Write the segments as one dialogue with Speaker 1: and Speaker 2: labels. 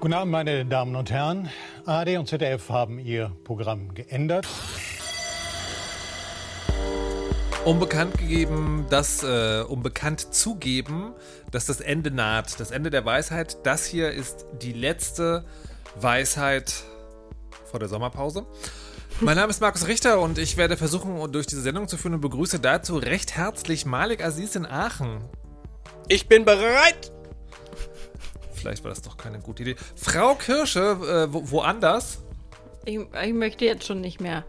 Speaker 1: Guten Abend, meine Damen und Herren. ARD und ZDF haben ihr Programm geändert.
Speaker 2: Um bekannt gegeben, dass, äh, um bekannt zugeben, dass das Ende naht, das Ende der Weisheit. Das hier ist die letzte Weisheit vor der Sommerpause. Mein Name ist Markus Richter und ich werde versuchen, durch diese Sendung zu führen und begrüße dazu recht herzlich Malik Aziz in Aachen.
Speaker 3: Ich bin bereit.
Speaker 2: Vielleicht war das doch keine gute Idee. Frau Kirsche, äh, wo, woanders?
Speaker 4: Ich, ich möchte jetzt schon nicht mehr.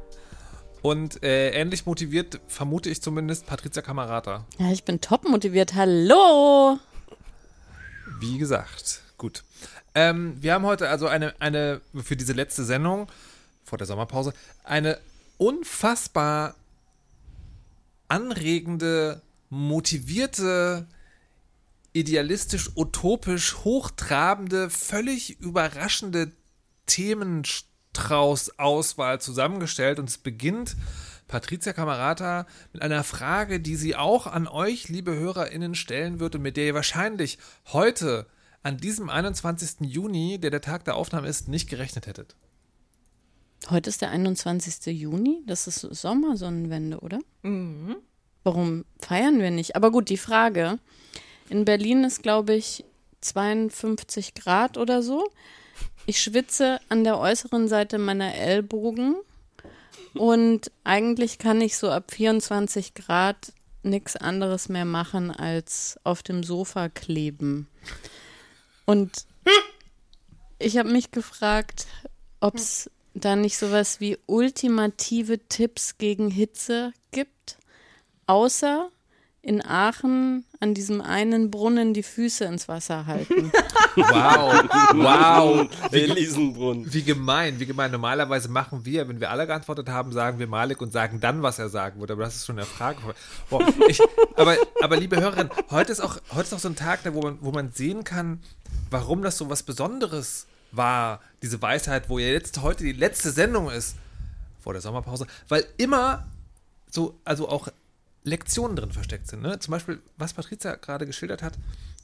Speaker 2: Und äh, ähnlich motiviert, vermute ich zumindest, Patricia Kamerata.
Speaker 4: Ja, ich bin top motiviert. Hallo!
Speaker 2: Wie gesagt, gut. Ähm, wir haben heute also eine, eine, für diese letzte Sendung vor der Sommerpause, eine unfassbar anregende, motivierte, idealistisch, utopisch, hochtrabende, völlig überraschende Themenstrauß-Auswahl zusammengestellt und es beginnt Patricia Camerata mit einer Frage, die sie auch an euch, liebe HörerInnen, stellen wird und mit der ihr wahrscheinlich heute, an diesem 21. Juni, der der Tag der Aufnahme ist, nicht gerechnet hättet.
Speaker 4: Heute ist der 21. Juni. Das ist Sommersonnenwende, oder? Mhm. Warum feiern wir nicht? Aber gut, die Frage. In Berlin ist, glaube ich, 52 Grad oder so. Ich schwitze an der äußeren Seite meiner Ellbogen. Und eigentlich kann ich so ab 24 Grad nichts anderes mehr machen, als auf dem Sofa kleben. Und ich habe mich gefragt, ob es da nicht sowas wie ultimative Tipps gegen Hitze gibt, außer in Aachen an diesem einen Brunnen die Füße ins Wasser halten.
Speaker 2: Wow, wow. Wie,
Speaker 3: Elisenbrunnen.
Speaker 2: wie gemein, wie gemein. Normalerweise machen wir, wenn wir alle geantwortet haben, sagen wir Malik und sagen dann, was er sagen wird. Aber das ist schon eine Frage. Boah, ich, aber, aber liebe Hörerin, heute ist auch, heute ist auch so ein Tag, wo man, wo man sehen kann, warum das so was Besonderes war, diese Weisheit, wo ja jetzt heute die letzte Sendung ist vor der Sommerpause, weil immer so, also auch Lektionen drin versteckt sind. Ne? Zum Beispiel, was Patricia gerade geschildert hat,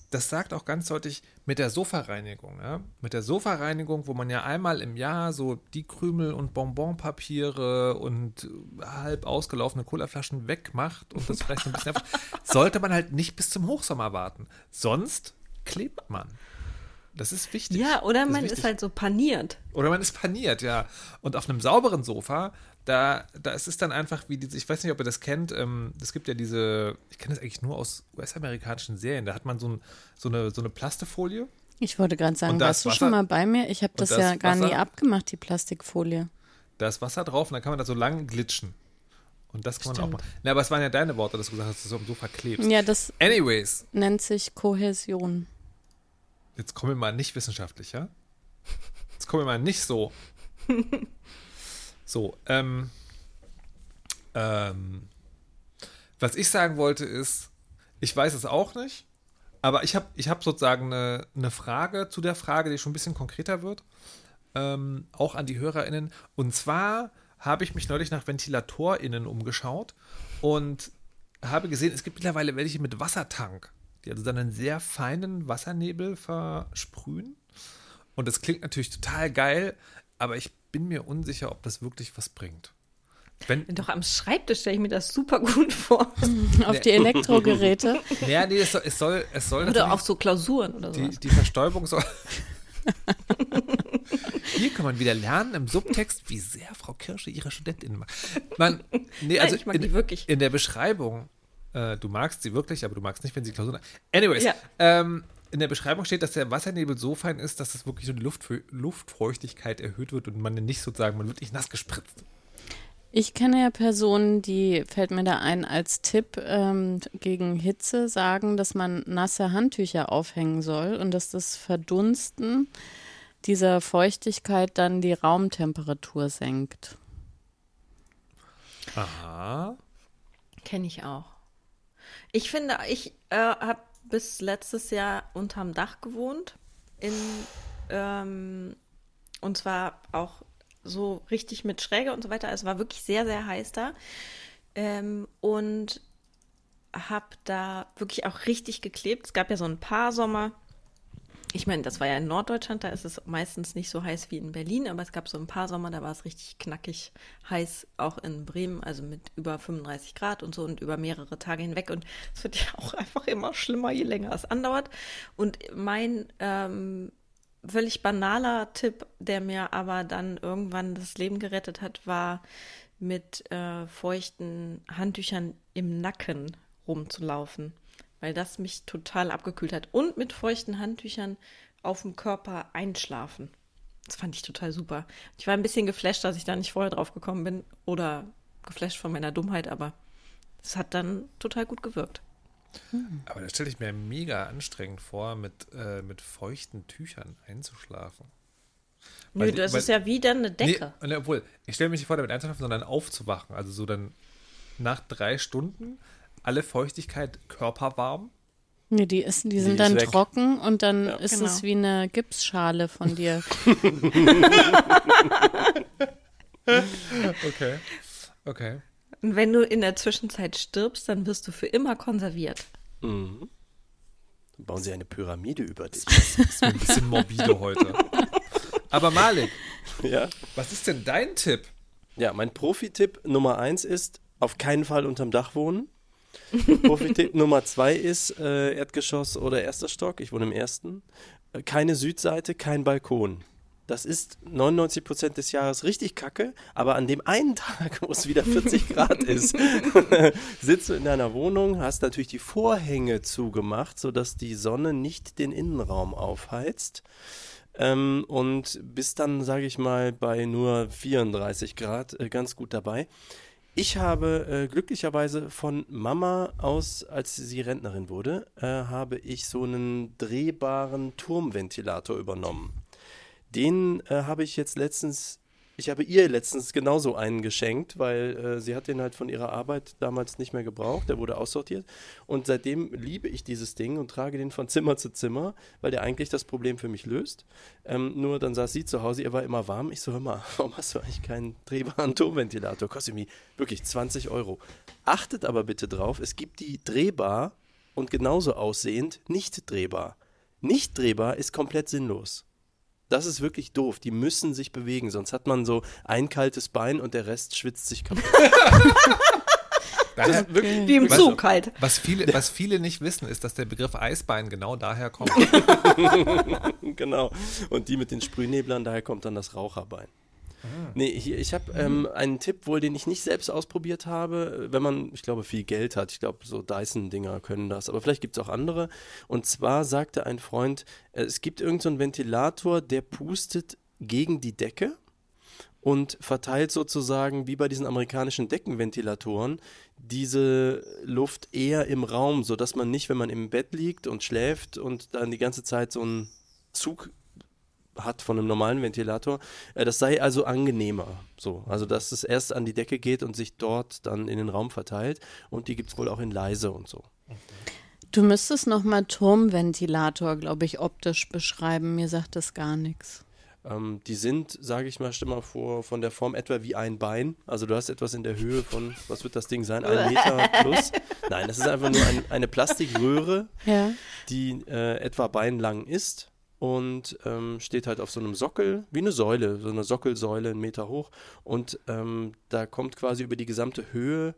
Speaker 2: das sagt auch ganz deutlich mit der Sofareinigung. Ja? Mit der Sofareinigung, wo man ja einmal im Jahr so die Krümel und Bonbonpapiere und halb ausgelaufene Colaflaschen wegmacht und das vielleicht ein bisschen sollte man halt nicht bis zum Hochsommer warten. Sonst klebt man. Das ist wichtig.
Speaker 4: Ja, oder
Speaker 2: Das
Speaker 4: man
Speaker 2: wichtig.
Speaker 4: ist halt so paniert.
Speaker 2: Oder man ist paniert, ja. Und auf einem sauberen Sofa, da, da ist es dann einfach wie diese, ich weiß nicht, ob ihr das kennt, ähm, es gibt ja diese, ich kenne das eigentlich nur aus US-amerikanischen Serien, da hat man so, ein, so, eine, so eine Plastefolie.
Speaker 4: Ich wollte gerade sagen, warst du
Speaker 2: Wasser-
Speaker 4: schon mal bei mir? Ich habe das,
Speaker 2: das
Speaker 4: ja gar nie
Speaker 2: Wasser-
Speaker 4: abgemacht, die Plastikfolie.
Speaker 2: Da ist Wasser drauf und dann kann man da so lang glitschen. Und das kann man auch
Speaker 4: Stimmt.
Speaker 2: machen. Na, aber es waren ja deine Worte, dass du gesagt hast, dass du so am Sofa klebst.
Speaker 4: Ja, das
Speaker 2: Anyways,
Speaker 4: nennt sich Kohäsion.
Speaker 2: jetzt kommen wir mal nicht wissenschaftlich, ja? Jetzt kommen wir mal nicht so. So, ähm, ähm, was ich sagen wollte ist, ich weiß es auch nicht, aber ich habe ich hab sozusagen eine, eine Frage zu der Frage, die schon ein bisschen konkreter wird, ähm, auch an die HörerInnen. Und zwar habe ich mich neulich nach VentilatorInnen umgeschaut und habe gesehen, es gibt mittlerweile welche mit Wassertank, die also dann einen sehr feinen Wassernebel versprühen. Und das klingt natürlich total geil, aber ich bin mir unsicher, ob das wirklich was bringt. Wenn,
Speaker 5: Doch am Schreibtisch stelle ich mir das super gut vor.
Speaker 4: Auf die Elektrogeräte.
Speaker 2: ja, nee, es soll, es soll, es soll
Speaker 5: Oder auf so Klausuren oder
Speaker 2: die,
Speaker 5: sowas.
Speaker 2: die Verstäubung soll. Hier kann man wieder lernen im Subtext, wie sehr Frau Kirsche ihre Studentinnen mag. Man, nee, also
Speaker 5: ich mag
Speaker 2: in,
Speaker 5: die wirklich.
Speaker 2: in der Beschreibung, äh, du magst sie wirklich, aber du magst nicht, wenn sie Klausuren. Anyways,
Speaker 5: Ja.
Speaker 2: ähm, in der Beschreibung steht, dass der Wassernebel so fein ist, dass das wirklich so die Luft, Luftfeuchtigkeit erhöht wird und man nicht sozusagen, man wird nicht nass gespritzt.
Speaker 4: Ich kenne ja Personen, die, fällt mir da ein, als Tipp ähm, gegen Hitze sagen, dass man nasse Handtücher aufhängen soll und dass das Verdunsten dieser Feuchtigkeit dann die Raumtemperatur senkt.
Speaker 2: Aha.
Speaker 5: Kenne ich auch. Ich finde, ich äh, habe bis letztes Jahr unterm Dach gewohnt. In, ähm, und zwar auch so richtig mit Schräge und so weiter. Es war wirklich sehr, sehr heiß da. Ähm, und habe da wirklich auch richtig geklebt. Es gab ja so ein paar Sommer, Ich meine, das war ja in Norddeutschland, da ist es meistens nicht so heiß wie in Berlin, aber es gab so ein paar Sommer, da war es richtig knackig heiß, auch in Bremen, also mit über 35 Grad und so und über mehrere Tage hinweg. Und es wird ja auch einfach immer schlimmer, je länger es andauert. Und mein ähm, völlig banaler Tipp, der mir aber dann irgendwann das Leben gerettet hat, war mit äh, feuchten Handtüchern im Nacken rumzulaufen weil das mich total abgekühlt hat. Und mit feuchten Handtüchern auf dem Körper einschlafen. Das fand ich total super. Ich war ein bisschen geflasht, dass ich da nicht vorher drauf gekommen bin oder geflasht von meiner Dummheit, aber es hat dann total gut gewirkt.
Speaker 2: Hm. Aber das stelle ich mir mega anstrengend vor, mit, äh, mit feuchten Tüchern einzuschlafen.
Speaker 5: Nö, weil, das weil, ist ja wie dann eine Decke.
Speaker 2: Nee, obwohl, ich stelle mich nicht vor, damit einzuschlafen, sondern aufzuwachen. Also so dann nach drei Stunden alle Feuchtigkeit körperwarm.
Speaker 4: Nee, die, ist, die sind die dann trocken und dann ja, ist genau. es wie eine Gipsschale von dir.
Speaker 2: okay. Okay.
Speaker 5: Und wenn du in der Zwischenzeit stirbst, dann wirst du für immer konserviert.
Speaker 3: Mhm. Dann bauen sie eine Pyramide über dich.
Speaker 2: Das ist ein bisschen morbide heute. Aber Malik,
Speaker 3: ja?
Speaker 2: was ist denn dein Tipp?
Speaker 3: Ja, mein Profi-Tipp Nummer eins ist, auf keinen Fall unterm Dach wohnen. Profi-Tipp Nummer zwei ist äh, Erdgeschoss oder erster Stock. Ich wohne im ersten. Äh, keine Südseite, kein Balkon. Das ist 99 Prozent des Jahres richtig kacke, aber an dem einen Tag, wo es wieder 40 Grad ist, sitzt du in deiner Wohnung, hast natürlich die Vorhänge zugemacht, sodass die Sonne nicht den Innenraum aufheizt. Ähm, und bist dann, sage ich mal, bei nur 34 Grad äh, ganz gut dabei. Ich habe äh, glücklicherweise von Mama aus, als sie Rentnerin wurde, äh, habe ich so einen drehbaren Turmventilator übernommen. Den äh, habe ich jetzt letztens ich habe ihr letztens genauso einen geschenkt, weil äh, sie hat den halt von ihrer Arbeit damals nicht mehr gebraucht. Der wurde aussortiert. Und seitdem liebe ich dieses Ding und trage den von Zimmer zu Zimmer, weil der eigentlich das Problem für mich löst. Ähm, nur dann saß sie zu Hause, ihr war immer warm. Ich so, hör mal, warum hast du eigentlich keinen drehbaren Turmventilator? Kostet mir wirklich 20 Euro. Achtet aber bitte drauf, es gibt die drehbar und genauso aussehend nicht drehbar. Nicht drehbar ist komplett sinnlos. Das ist wirklich doof. Die müssen sich bewegen, sonst hat man so ein kaltes Bein und der Rest schwitzt sich kaputt.
Speaker 5: Daher, wirklich, Wie im Zug halt.
Speaker 2: Was viele, was viele nicht wissen, ist, dass der Begriff Eisbein genau daher kommt.
Speaker 3: genau. Und die mit den Sprühneblern, daher kommt dann das Raucherbein. Ah. Nee, hier, ich habe ähm, einen Tipp wohl, den ich nicht selbst ausprobiert habe, wenn man, ich glaube, viel Geld hat. Ich glaube, so Dyson-Dinger können das, aber vielleicht gibt es auch andere. Und zwar sagte ein Freund, äh, es gibt irgendeinen so Ventilator, der pustet gegen die Decke und verteilt sozusagen wie bei diesen amerikanischen Deckenventilatoren diese Luft eher im Raum, sodass man nicht, wenn man im Bett liegt und schläft und dann die ganze Zeit so einen Zug hat von einem normalen Ventilator. Äh, das sei also angenehmer. So, also dass es erst an die Decke geht und sich dort dann in den Raum verteilt. Und die gibt es wohl auch in leise und so.
Speaker 4: Du müsstest nochmal Turmventilator, glaube ich, optisch beschreiben. Mir sagt das gar nichts.
Speaker 3: Ähm, die sind, sage ich mal, stell mal vor, von der Form etwa wie ein Bein. Also du hast etwas in der Höhe von, was wird das Ding sein, ein Meter plus. Nein, das ist einfach nur ein, eine Plastikröhre, ja. die äh, etwa beinlang ist und ähm, steht halt auf so einem Sockel, wie eine Säule, so eine Sockelsäule, einen Meter hoch. Und ähm, da kommt quasi über die gesamte Höhe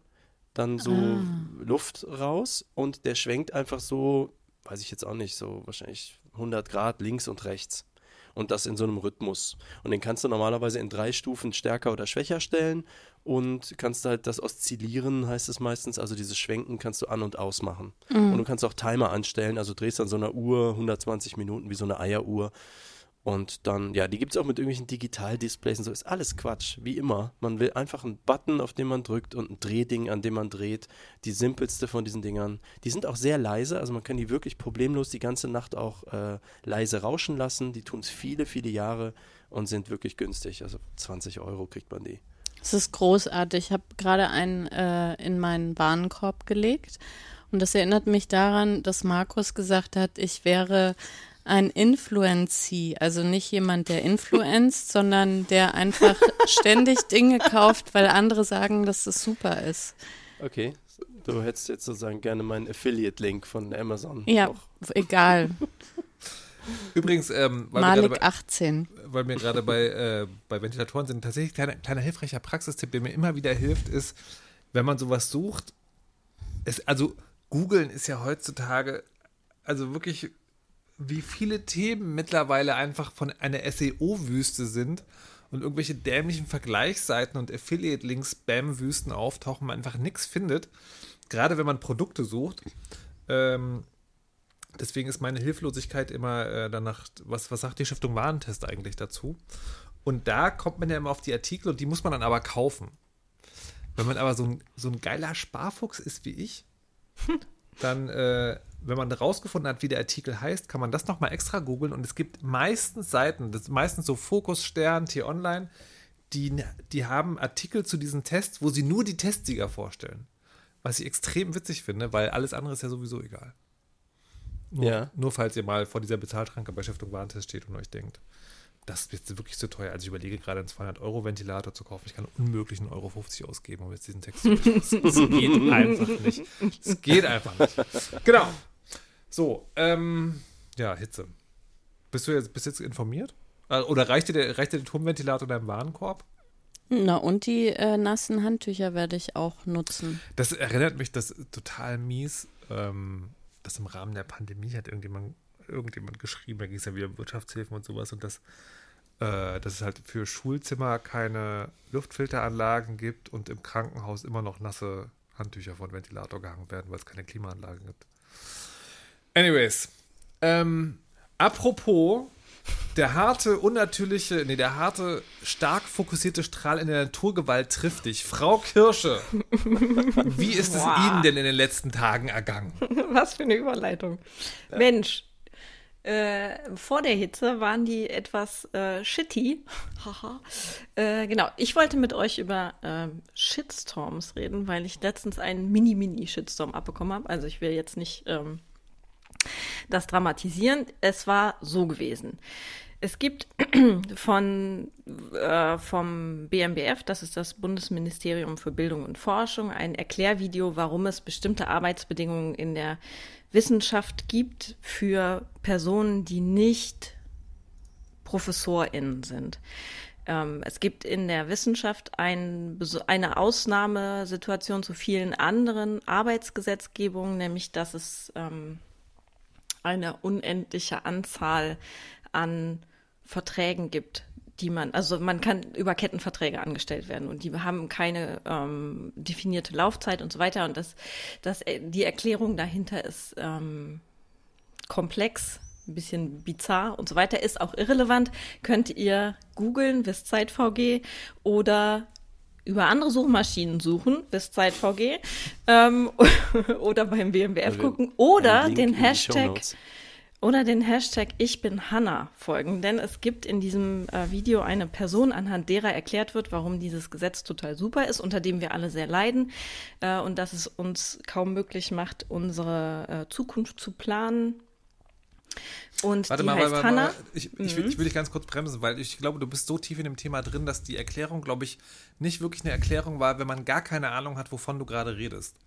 Speaker 3: dann so ah. Luft raus und der schwenkt einfach so, weiß ich jetzt auch nicht, so wahrscheinlich 100 Grad links und rechts und das in so einem Rhythmus. Und den kannst du normalerweise in drei Stufen stärker oder schwächer stellen und kannst halt das Oszillieren, heißt es meistens, also dieses Schwenken kannst du an- und ausmachen. Mhm. Und du kannst auch Timer anstellen, also drehst an so einer Uhr 120 Minuten wie so eine Eieruhr und dann, ja, die gibt es auch mit irgendwelchen Digitaldisplays und so. Ist alles Quatsch, wie immer. Man will einfach einen Button, auf den man drückt und ein Drehding, an dem man dreht. Die simpelste von diesen Dingern. Die sind auch sehr leise, also man kann die wirklich problemlos die ganze Nacht auch äh, leise rauschen lassen. Die tun es viele, viele Jahre und sind wirklich günstig. Also 20 Euro kriegt man die.
Speaker 4: Es ist großartig. Ich habe gerade einen äh, in meinen Warenkorb gelegt. Und das erinnert mich daran, dass Markus gesagt hat, ich wäre ein Influency, also nicht jemand, der influenzt, sondern der einfach ständig Dinge kauft, weil andere sagen, dass es super ist.
Speaker 3: Okay, du hättest jetzt sozusagen gerne meinen Affiliate-Link von Amazon.
Speaker 4: Ja, noch. egal.
Speaker 2: Übrigens, ähm, weil,
Speaker 4: Malik
Speaker 2: wir bei,
Speaker 4: 18.
Speaker 2: weil wir gerade bei, äh, bei Ventilatoren sind, tatsächlich kleiner, kleiner hilfreicher Praxistipp, der mir immer wieder hilft, ist, wenn man sowas sucht, es, also googeln ist ja heutzutage, also wirklich, wie viele Themen mittlerweile einfach von einer SEO-Wüste sind und irgendwelche dämlichen Vergleichsseiten und Affiliate-Links, Spam-Wüsten auftauchen, man einfach nichts findet. Gerade wenn man Produkte sucht. Ähm, deswegen ist meine Hilflosigkeit immer äh, danach, was, was sagt die Stiftung Warentest eigentlich dazu? Und da kommt man ja immer auf die Artikel und die muss man dann aber kaufen. Wenn man aber so ein, so ein geiler Sparfuchs ist wie ich, dann, äh, wenn man rausgefunden hat, wie der Artikel heißt, kann man das nochmal extra googeln und es gibt meistens Seiten, das ist meistens so Fokus, Stern, T-Online, die, die haben Artikel zu diesen Tests, wo sie nur die Testsieger vorstellen. Was ich extrem witzig finde, weil alles andere ist ja sowieso egal. Nur,
Speaker 3: Ja.
Speaker 2: nur falls ihr mal vor dieser Bezahlschranke bei Stiftung Warentest steht und euch denkt, das ist jetzt wirklich zu teuer. Also ich überlege gerade einen 200-Euro-Ventilator zu kaufen. Ich kann unmöglich einen Euro 50 ausgeben, um jetzt diesen Text zu lesen. Das geht einfach nicht. Das geht einfach nicht. Genau. So, ähm, ja, Hitze. Bist du jetzt, bist jetzt informiert? Äh, Oder reicht dir der, reicht dir der Turmventilator in deinem Warenkorb?
Speaker 4: Na, und die äh, nassen Handtücher werde ich auch nutzen.
Speaker 2: Das erinnert mich, das total mies. Ähm, das im Rahmen der Pandemie hat irgendjemand, irgendjemand geschrieben, da ging es ja wieder um Wirtschaftshilfen und sowas und das, äh, dass es halt für Schulzimmer keine Luftfilteranlagen gibt und im Krankenhaus immer noch nasse Handtücher vor den Ventilator gehangen werden, weil es keine Klimaanlagen gibt. Anyways, ähm, apropos der harte, unnatürliche, nee, der harte, stark fokussierte Strahl in der Naturgewalt trifft dich. Frau Kirsche, wie ist es
Speaker 5: Boah.
Speaker 2: Ihnen denn in den letzten Tagen ergangen?
Speaker 5: Was für eine Überleitung. Mensch, äh, vor der Hitze waren die etwas äh, shitty. Haha. äh, genau, ich wollte mit euch über ähm, Shitstorms reden, weil ich letztens einen Mini-Mini-Shitstorm abbekommen habe. Also ich will jetzt nicht ähm, das dramatisieren. Es war so gewesen. Es gibt von, äh, vom BMBF, das ist das Bundesministerium für Bildung und Forschung, ein Erklärvideo, warum es bestimmte Arbeitsbedingungen in der Wissenschaft gibt für Personen, die nicht ProfessorInnen sind. Ähm, es gibt in der Wissenschaft ein, eine Ausnahmesituation zu vielen anderen Arbeitsgesetzgebungen, nämlich dass es ähm, eine unendliche Anzahl an Verträgen gibt, die man, also man kann über Kettenverträge angestellt werden und die haben keine ähm, definierte Laufzeit und so weiter. Und das, das, die Erklärung dahinter ist ähm, komplex, ein bisschen bizarr und so weiter, ist auch irrelevant. Könnt ihr googeln, Wisszeit VG oder über andere Suchmaschinen suchen, Wisszeit VG, ähm, oder beim BMWF
Speaker 3: Also,
Speaker 5: gucken oder den Hashtag oder den Hashtag Ich bin Hanna folgen, denn es gibt in diesem äh, Video eine Person, anhand derer erklärt wird, warum dieses Gesetz total super ist, unter dem wir alle sehr leiden äh, und dass es uns kaum möglich macht, unsere äh, Zukunft zu planen. Und
Speaker 2: Warte
Speaker 5: die
Speaker 2: mal,
Speaker 5: heißt
Speaker 2: warte,
Speaker 5: Hanna.
Speaker 2: mal, ich, ich, will, ich will dich ganz kurz bremsen, weil ich glaube, du bist so tief in dem Thema drin, dass die Erklärung, glaube ich, nicht wirklich eine Erklärung war, wenn man gar keine Ahnung hat, wovon du gerade redest.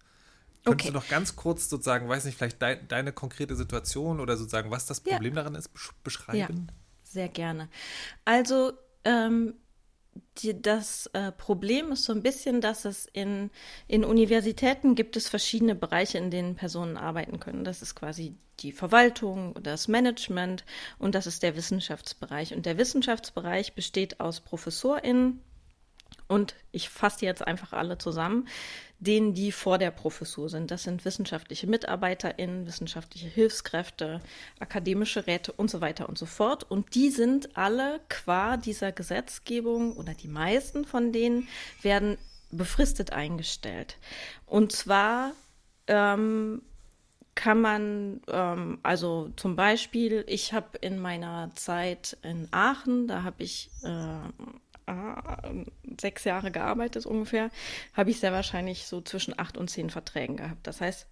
Speaker 2: Könntest
Speaker 5: Okay.
Speaker 2: du noch ganz kurz sozusagen, weiß nicht, vielleicht dein, deine konkrete Situation oder sozusagen, was das
Speaker 5: Ja.
Speaker 2: Problem daran ist, besch beschreiben?
Speaker 5: Sehr gerne. Also, ähm, die, das äh, Problem ist so ein bisschen, dass es in, in Universitäten gibt es verschiedene Bereiche, in denen Personen arbeiten können. Das ist quasi die Verwaltung, das Management und das ist der Wissenschaftsbereich. Und der Wissenschaftsbereich besteht aus ProfessorInnen und ich fasse jetzt einfach alle zusammen, denen, die vor der Professur sind. Das sind wissenschaftliche MitarbeiterInnen, wissenschaftliche Hilfskräfte, akademische Räte und so weiter und so fort. Und die sind alle qua dieser Gesetzgebung oder die meisten von denen werden befristet eingestellt. Und zwar ähm, kann man, ähm, also zum Beispiel, ich habe in meiner Zeit in Aachen, da habe ich äh, sechs Jahre gearbeitet ungefähr, habe ich sehr wahrscheinlich so zwischen acht und zehn Verträgen gehabt. Das heißt,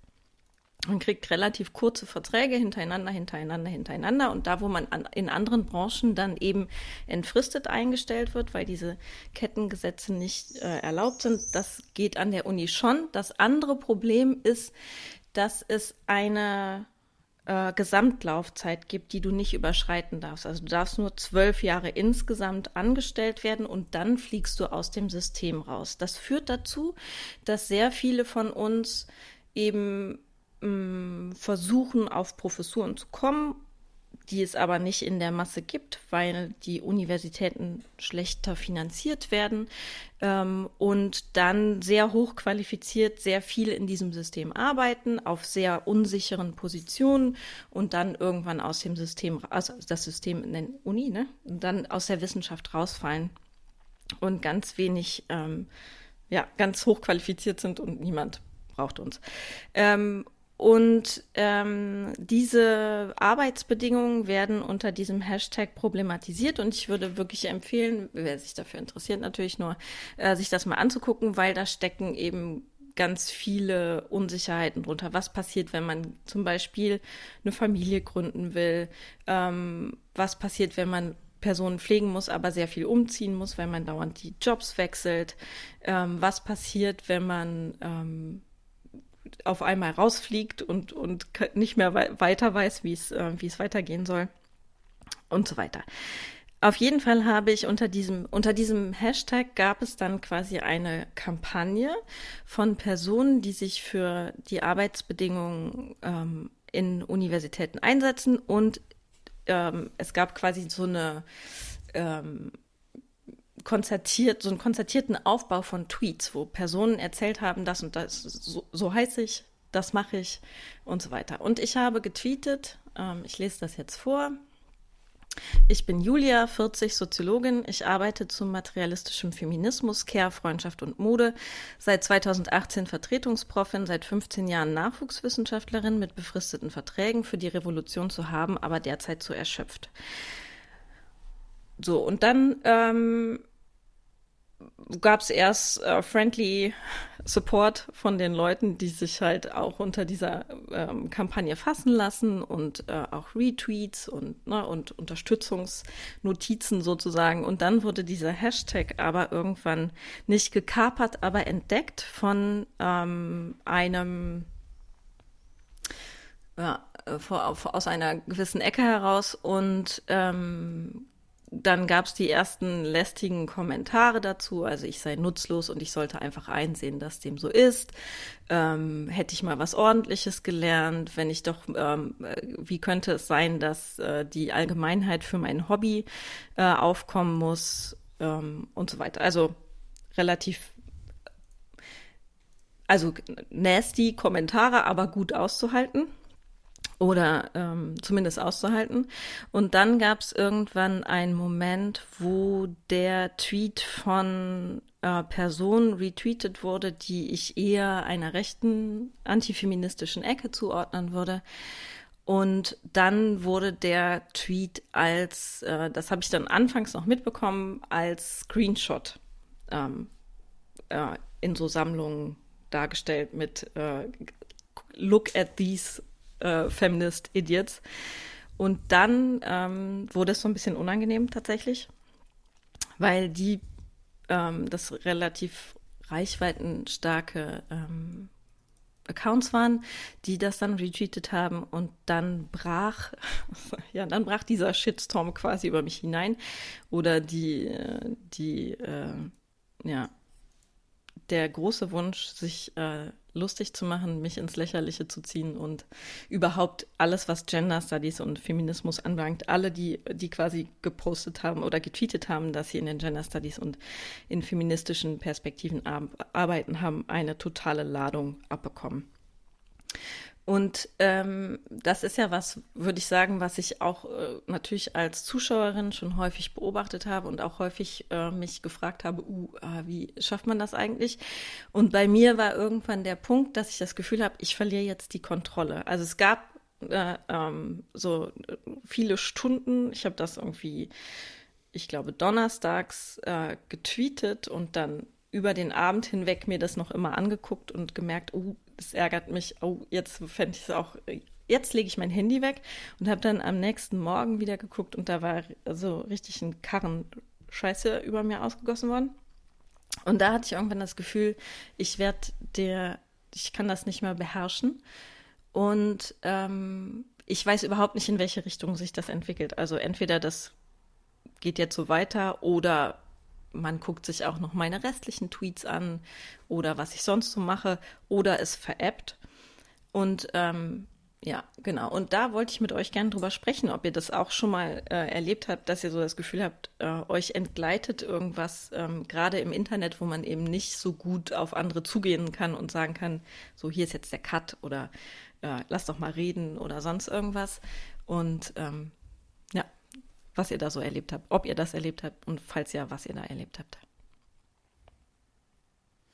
Speaker 5: man kriegt relativ kurze Verträge hintereinander, hintereinander, hintereinander. Und da, wo man an, in anderen Branchen dann eben entfristet eingestellt wird, weil diese Kettengesetze nicht äh, erlaubt sind, das geht an der Uni schon. Das andere Problem ist, dass es eine äh, Gesamtlaufzeit gibt, die du nicht überschreiten darfst. Also du darfst nur zwölf Jahre insgesamt angestellt werden und dann fliegst du aus dem System raus. Das führt dazu, dass sehr viele von uns eben mh, mm, versuchen, auf Professuren zu kommen die es aber nicht in der Masse gibt, weil die Universitäten schlechter finanziert werden ähm, und dann sehr hochqualifiziert sehr viel in diesem System arbeiten, auf sehr unsicheren Positionen und dann irgendwann aus dem System, also das System in der Uni, ne, und dann aus der Wissenschaft rausfallen und ganz wenig, ähm, ja, ganz hochqualifiziert sind und niemand braucht uns. Ähm, und ähm, diese Arbeitsbedingungen werden unter diesem Hashtag problematisiert. Und ich würde wirklich empfehlen, wer sich dafür interessiert, natürlich nur, äh, sich das mal anzugucken, weil da stecken eben ganz viele Unsicherheiten drunter. Was passiert, wenn man zum Beispiel eine Familie gründen will? Ähm, was passiert, wenn man Personen pflegen muss, aber sehr viel umziehen muss, weil man dauernd die Jobs wechselt? Ähm, was passiert, wenn man ähm, auf einmal rausfliegt und, und nicht mehr weiter weiß, wie es, äh, wie es weitergehen soll und so weiter. Auf jeden Fall habe ich unter diesem, unter diesem Hashtag gab es dann quasi eine Kampagne von Personen, die sich für die Arbeitsbedingungen ähm, in Universitäten einsetzen und ähm, es gab quasi so eine ähm, konzertiert, so einen konzertierten Aufbau von Tweets, wo Personen erzählt haben, das und das, so, so heiße ich, das mache ich und so weiter. Und ich habe getweetet, ähm, ich lese das jetzt vor. Ich bin Julia, 40, Soziologin. Ich arbeite zum materialistischen Feminismus, Care, Freundschaft und Mode. Seit 2018 Vertretungsprofin, seit 15 Jahren Nachwuchswissenschaftlerin mit befristeten Verträgen für die Revolution zu haben, aber derzeit zu erschöpft. So, und dann ähm, gab es erst äh, friendly Support von den Leuten, die sich halt auch unter dieser ähm, Kampagne fassen lassen und äh, auch Retweets und, ne, und Unterstützungsnotizen sozusagen. Und dann wurde dieser Hashtag aber irgendwann nicht gekapert, aber entdeckt von ähm, einem ja, äh, vor, aus einer gewissen Ecke heraus und ähm, dann gab es die ersten lästigen Kommentare dazu, also ich sei nutzlos und ich sollte einfach einsehen, dass dem so ist. Ähm, hätte ich mal was Ordentliches gelernt, wenn ich doch, ähm, wie könnte es sein, dass äh, die Allgemeinheit für mein Hobby äh, aufkommen muss ähm, und so weiter. Also relativ, also nasty Kommentare, aber gut auszuhalten oder ähm, zumindest auszuhalten. Und dann gab es irgendwann einen Moment, wo der Tweet von äh, Person retweetet wurde, die ich eher einer rechten antifeministischen Ecke zuordnen würde. Und dann wurde der Tweet als, äh, das habe ich dann anfangs noch mitbekommen, als Screenshot ähm, äh, in so Sammlungen dargestellt mit äh, Look at these äh, Feminist Idiots. Und dann ähm, wurde es so ein bisschen unangenehm tatsächlich, weil die ähm, das relativ reichweitenstarke ähm, Accounts waren, die das dann retweetet haben und dann brach, ja, dann brach dieser Shitstorm quasi über mich hinein oder die, äh, die, äh, ja, der große Wunsch, sich äh, lustig zu machen, mich ins Lächerliche zu ziehen und überhaupt alles, was Gender Studies und Feminismus anbelangt, alle, die, die quasi gepostet haben oder getweetet haben, dass sie in den Gender Studies und in feministischen Perspektiven arbeiten, haben eine totale Ladung abbekommen. Und ähm, das ist ja was, würde ich sagen, was ich auch äh, natürlich als Zuschauerin schon häufig beobachtet habe und auch häufig äh, mich gefragt habe, uh, äh, wie schafft man das eigentlich? Und bei mir war irgendwann der Punkt, dass ich das Gefühl habe, ich verliere jetzt die Kontrolle. Also es gab äh, ähm, so viele Stunden, ich habe das irgendwie, ich glaube, donnerstags äh, getweetet und dann über den Abend hinweg mir das noch immer angeguckt und gemerkt, oh, es ärgert mich, oh, jetzt fände ich es auch, jetzt lege ich mein Handy weg und habe dann am nächsten Morgen wieder geguckt und da war so richtig ein Karren Scheiße über mir ausgegossen worden. Und da hatte ich irgendwann das Gefühl, ich werde der, ich kann das nicht mehr beherrschen. Und ähm, ich weiß überhaupt nicht, in welche Richtung sich das entwickelt. Also entweder das geht jetzt so weiter oder man guckt sich auch noch meine restlichen Tweets an oder was ich sonst so mache oder es veräppt. Und ähm, ja, genau. Und da wollte ich mit euch gerne drüber sprechen, ob ihr das auch schon mal äh, erlebt habt, dass ihr so das Gefühl habt, äh, euch entgleitet irgendwas, ähm, gerade im Internet, wo man eben nicht so gut auf andere zugehen kann und sagen kann, so hier ist jetzt der Cut oder äh, lass doch mal reden oder sonst irgendwas. Und ähm, was ihr da so erlebt habt, ob ihr das erlebt habt und falls ja, was ihr da erlebt habt.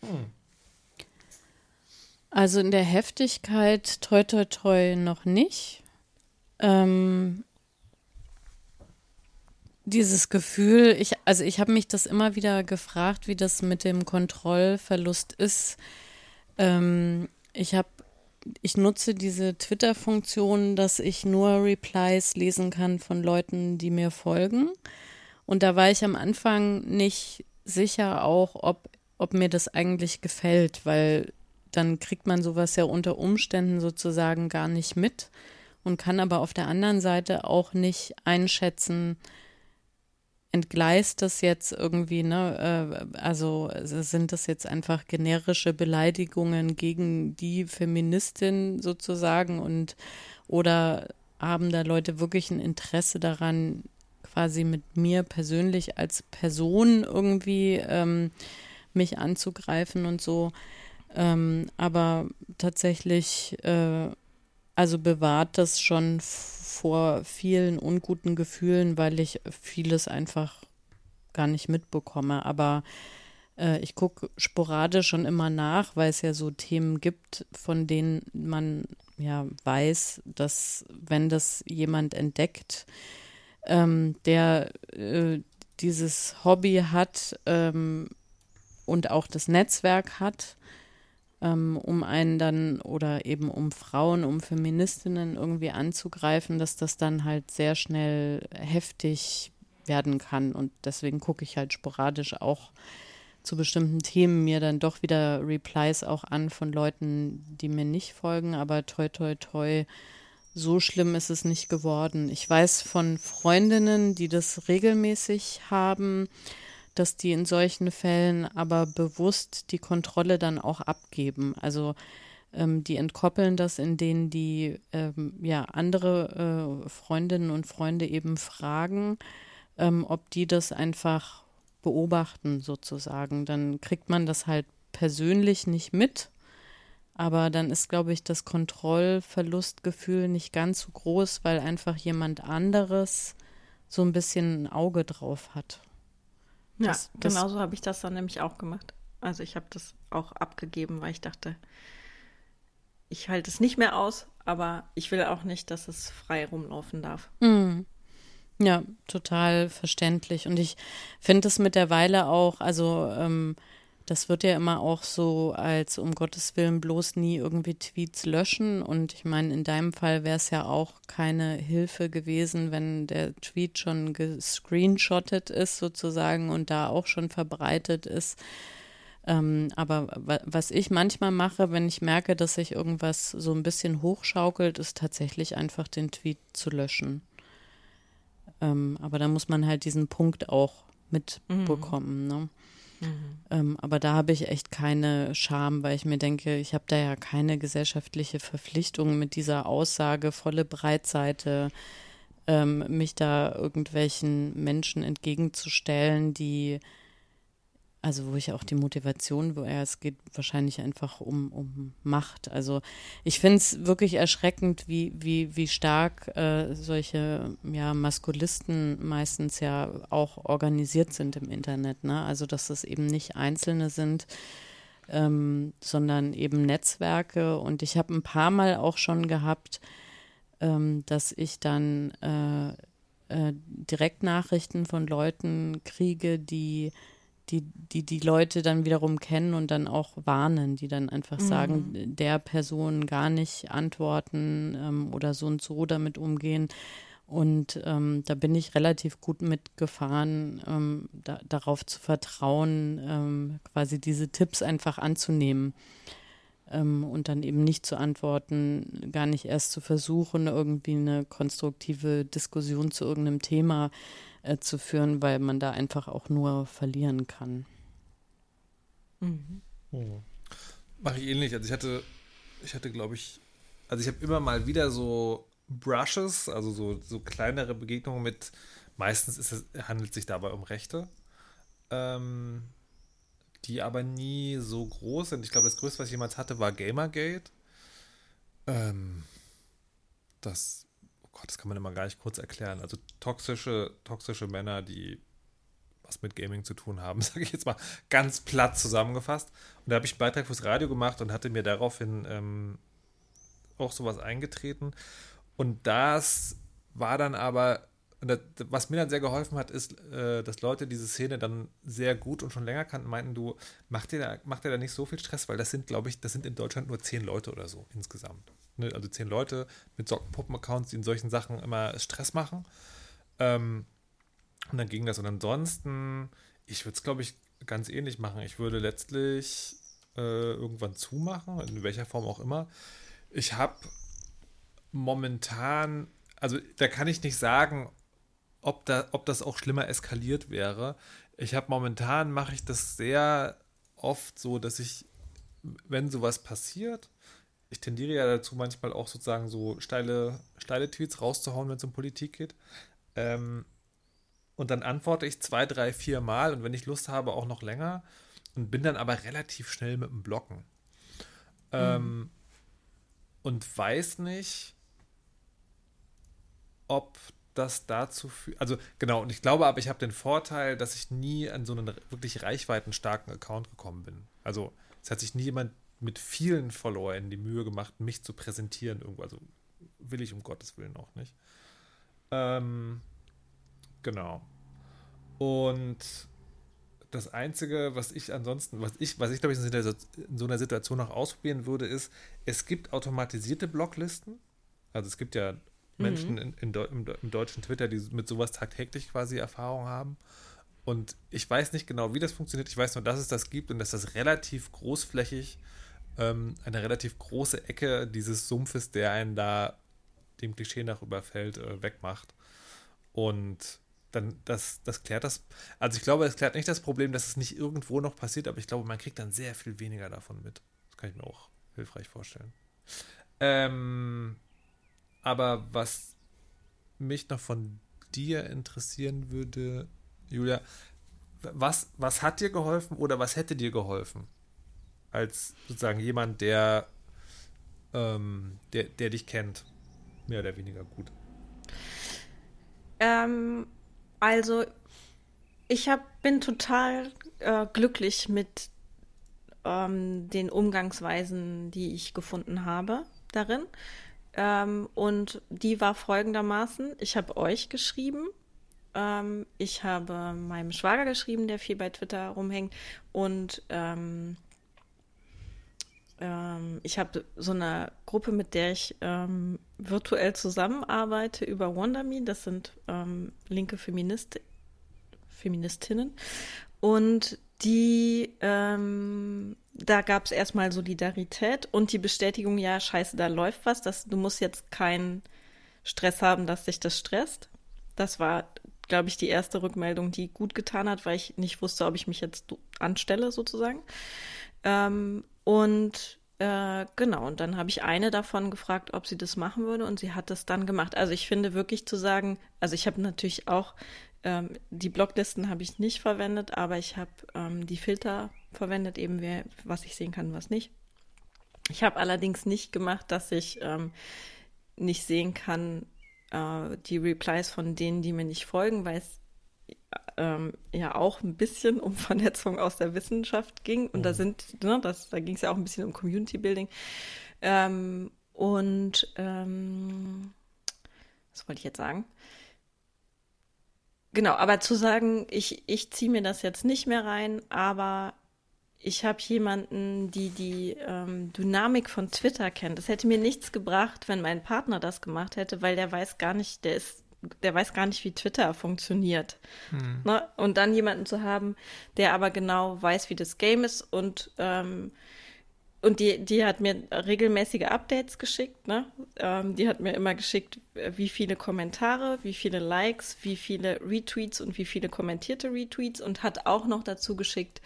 Speaker 4: Hm. Also in der Heftigkeit toi toi toi noch nicht. Ähm, dieses Gefühl, ich, also ich habe mich das immer wieder gefragt, wie das mit dem Kontrollverlust ist. Ähm, ich habe, ich nutze diese Twitter-Funktion, dass ich nur Replies lesen kann von Leuten, die mir folgen. Und da war ich am Anfang nicht sicher auch, ob, ob mir das eigentlich gefällt, weil dann kriegt man sowas ja unter Umständen sozusagen gar nicht mit und kann aber auf der anderen Seite auch nicht einschätzen, entgleist das jetzt irgendwie, ne? Äh, also sind das jetzt einfach generische Beleidigungen gegen die Feministin sozusagen und oder haben da Leute wirklich ein Interesse daran, quasi mit mir persönlich als Person irgendwie ähm, mich anzugreifen und so. Ähm, aber tatsächlich, äh, also bewahrt das schon vor vielen unguten Gefühlen, weil ich vieles einfach gar nicht mitbekomme. Aber äh, ich gucke sporadisch schon immer nach, weil es ja so Themen gibt, von denen man ja weiß, dass wenn das jemand entdeckt, ähm, der äh, dieses Hobby hat ähm, und auch das Netzwerk hat, ähm, um einen dann oder eben um Frauen, um Feministinnen irgendwie anzugreifen, dass das dann halt sehr schnell heftig werden kann. Und deswegen gucke ich halt sporadisch auch zu bestimmten Themen mir dann doch wieder Replies auch an von Leuten, die mir nicht folgen, aber toi toi toi, so schlimm ist es nicht geworden. Ich weiß von Freundinnen, die das regelmäßig haben, dass die in solchen Fällen aber bewusst die Kontrolle dann auch abgeben. Also ähm, die entkoppeln das, indem die ähm, ja andere äh, Freundinnen und Freunde eben fragen, ähm, ob die das einfach beobachten sozusagen. Dann kriegt man das halt persönlich nicht mit. Aber dann ist, glaube ich, das Kontrollverlustgefühl nicht ganz so groß, weil einfach jemand anderes so ein bisschen ein Auge drauf hat.
Speaker 5: Ja, das, das genau so habe ich das dann nämlich auch gemacht. Also ich habe das auch abgegeben, weil ich dachte, ich halte es nicht mehr aus, aber ich will auch nicht, dass es frei rumlaufen darf.
Speaker 4: Mm. Ja, total verständlich. Und ich finde es mit der Weile auch, also ähm, das wird ja immer auch so als um Gottes Willen bloß nie irgendwie Tweets löschen. Und ich meine, in deinem Fall wäre es ja auch keine Hilfe gewesen, wenn der Tweet schon gescreenshottet ist sozusagen und da auch schon verbreitet ist. Ähm, aber was ich manchmal mache, wenn ich merke, dass sich irgendwas so ein bisschen hochschaukelt, ist tatsächlich einfach den Tweet zu löschen. Ähm, aber da muss man halt diesen Punkt auch mitbekommen. Mhm. Ne? Mhm. Ähm, aber da habe ich echt keine Scham, weil ich mir denke, ich habe da ja keine gesellschaftliche Verpflichtung mit dieser Aussage, volle Breitseite, ähm, mich da irgendwelchen Menschen entgegenzustellen, die also wo ich auch die Motivation, wo er es geht wahrscheinlich einfach um, um Macht. Also ich finde es wirklich erschreckend, wie, wie, wie stark äh, solche ja, Maskulisten meistens ja auch organisiert sind im Internet. Ne? Also dass es eben nicht Einzelne sind, ähm, sondern eben Netzwerke. Und ich habe ein paar Mal auch schon gehabt, ähm, dass ich dann äh, äh, Direktnachrichten von Leuten kriege, die die, die die Leute dann wiederum kennen und dann auch warnen, die dann einfach mhm. sagen, der Person gar nicht antworten ähm, oder so und so damit umgehen. Und ähm, da bin ich relativ gut mitgefahren, ähm, da, darauf zu vertrauen, ähm, quasi diese Tipps einfach anzunehmen. ähm, und dann eben nicht zu antworten, gar nicht erst zu versuchen, irgendwie eine konstruktive Diskussion zu irgendeinem Thema äh, zu führen, weil man da einfach auch nur verlieren kann.
Speaker 2: Mhm. Oh. Mache ich ähnlich. Also ich hatte, ich hatte, glaube ich, also ich habe immer mal wieder so Brushes, also so, so kleinere Begegnungen mit, meistens ist es, handelt es sich dabei um Rechte. Ähm, die aber nie so groß sind. Ich glaube, das größte, was ich jemals hatte, war Gamergate. Ähm, das, das kann man immer gar nicht kurz erklären. Also toxische, toxische Männer, die was mit Gaming zu tun haben, sage ich jetzt mal ganz platt zusammengefasst. Und da habe ich einen Beitrag fürs Radio gemacht und hatte mir daraufhin ähm, auch sowas eingetreten. Und das war dann aber was mir dann sehr geholfen hat, ist, äh, dass Leute diese Szene dann sehr gut und schon länger kannten, meinten, du, mach dir da, mach dir da nicht so viel Stress, weil das sind, glaube ich, das sind in Deutschland nur zehn Leute oder so insgesamt. Ne? Also zehn Leute mit Sockenpuppen-Accounts, die in solchen Sachen immer Stress machen. Ähm, und dann ging das. Und ansonsten, ich würde es, glaube ich, ganz ähnlich machen. Ich würde letztlich äh, irgendwann zumachen, in welcher Form auch immer. Ich habe momentan, also da kann ich nicht sagen, ob, da, ob das auch schlimmer eskaliert wäre. Ich habe momentan, mache ich das sehr oft so, dass ich, wenn sowas passiert, ich tendiere ja dazu, manchmal auch sozusagen so steile, steile Tweets rauszuhauen, wenn es um Politik geht. Ähm, und dann antworte ich zwei, drei, vier Mal und wenn ich Lust habe, auch noch länger und bin dann aber relativ schnell mit dem Blocken. Ähm, mhm. Und weiß nicht, ob das dazu führt. Also genau, und ich glaube aber, ich habe den Vorteil, dass ich nie an so einen wirklich reichweitenstarken Account gekommen bin. Also es hat sich nie jemand mit vielen Followern die Mühe gemacht, mich zu präsentieren irgendwo. Also will ich um Gottes Willen auch nicht. Ähm, genau. Und das Einzige, was ich ansonsten, was ich, was ich glaube ich in so einer Situation noch ausprobieren würde, ist, es gibt automatisierte Blocklisten. Also es gibt ja Menschen mhm. in, in, im, im, deutschen Twitter, die mit sowas tagtäglich quasi Erfahrung haben. Und ich weiß nicht genau, wie das funktioniert. Ich weiß nur, dass es das gibt und dass das relativ großflächig ähm, eine relativ große Ecke dieses Sumpfes, der einen da dem Klischee nach überfällt, äh, wegmacht. Und dann, das, das klärt das. Also ich glaube, es klärt nicht das Problem, dass es nicht irgendwo noch passiert, aber ich glaube, man kriegt dann sehr viel weniger davon mit. Das kann ich mir auch hilfreich vorstellen. Ähm, aber was mich noch von dir interessieren würde, Julia, was, was hat dir geholfen oder was hätte dir geholfen? Als sozusagen jemand, der, ähm, der, der dich kennt, mehr oder weniger gut.
Speaker 5: Ähm, also, ich hab, bin total äh, glücklich mit ähm, den Umgangsweisen, die ich gefunden habe darin. Ähm, und die war folgendermaßen: Ich habe euch geschrieben, ähm, ich habe meinem Schwager geschrieben, der viel bei Twitter rumhängt, und ähm, ähm ich habe so eine Gruppe, mit der ich ähm, virtuell zusammenarbeite über WonderMe. Das sind ähm, linke Feminist Feministinnen. Und die ähm, da gab es erstmal Solidarität und die Bestätigung, ja, scheiße, da läuft was. Das, du musst jetzt keinen Stress haben, dass sich das stresst. Das war, glaube ich, die erste Rückmeldung, die gut getan hat, weil ich nicht wusste, ob ich mich jetzt anstelle, sozusagen. Ähm, und äh, genau, und dann habe ich eine davon gefragt, ob sie das machen würde und sie hat das dann gemacht. Also ich finde wirklich zu sagen, also ich habe natürlich auch ähm, die Blocklisten habe ich nicht verwendet, aber ich habe ähm, die Filter verwendet, eben wer, was ich sehen kann, was nicht. Ich habe allerdings nicht gemacht, dass ich ähm, nicht sehen kann, äh, die Replies von denen, die mir nicht folgen, weil es ähm, ja auch ein bisschen um Vernetzung aus der Wissenschaft ging. Und mhm. da sind, ne, das, da ging es ja auch ein bisschen um Community Building. Ähm, und ähm, was wollte ich jetzt sagen? Genau, aber zu sagen, ich, ich ziehe mir das jetzt nicht mehr rein, aber ich habe jemanden, die die ähm, Dynamik von Twitter kennt. Es hätte mir nichts gebracht, wenn mein Partner das gemacht hätte, weil der weiß gar nicht, der ist, der weiß gar nicht, wie Twitter funktioniert. Hm. Ne? Und dann jemanden zu haben, der aber genau weiß, wie das Game ist und ähm, und die, die hat mir regelmäßige Updates geschickt, ne? Ähm, die hat mir immer geschickt, wie viele Kommentare, wie viele Likes, wie viele Retweets und wie viele kommentierte Retweets und hat auch noch dazu geschickt,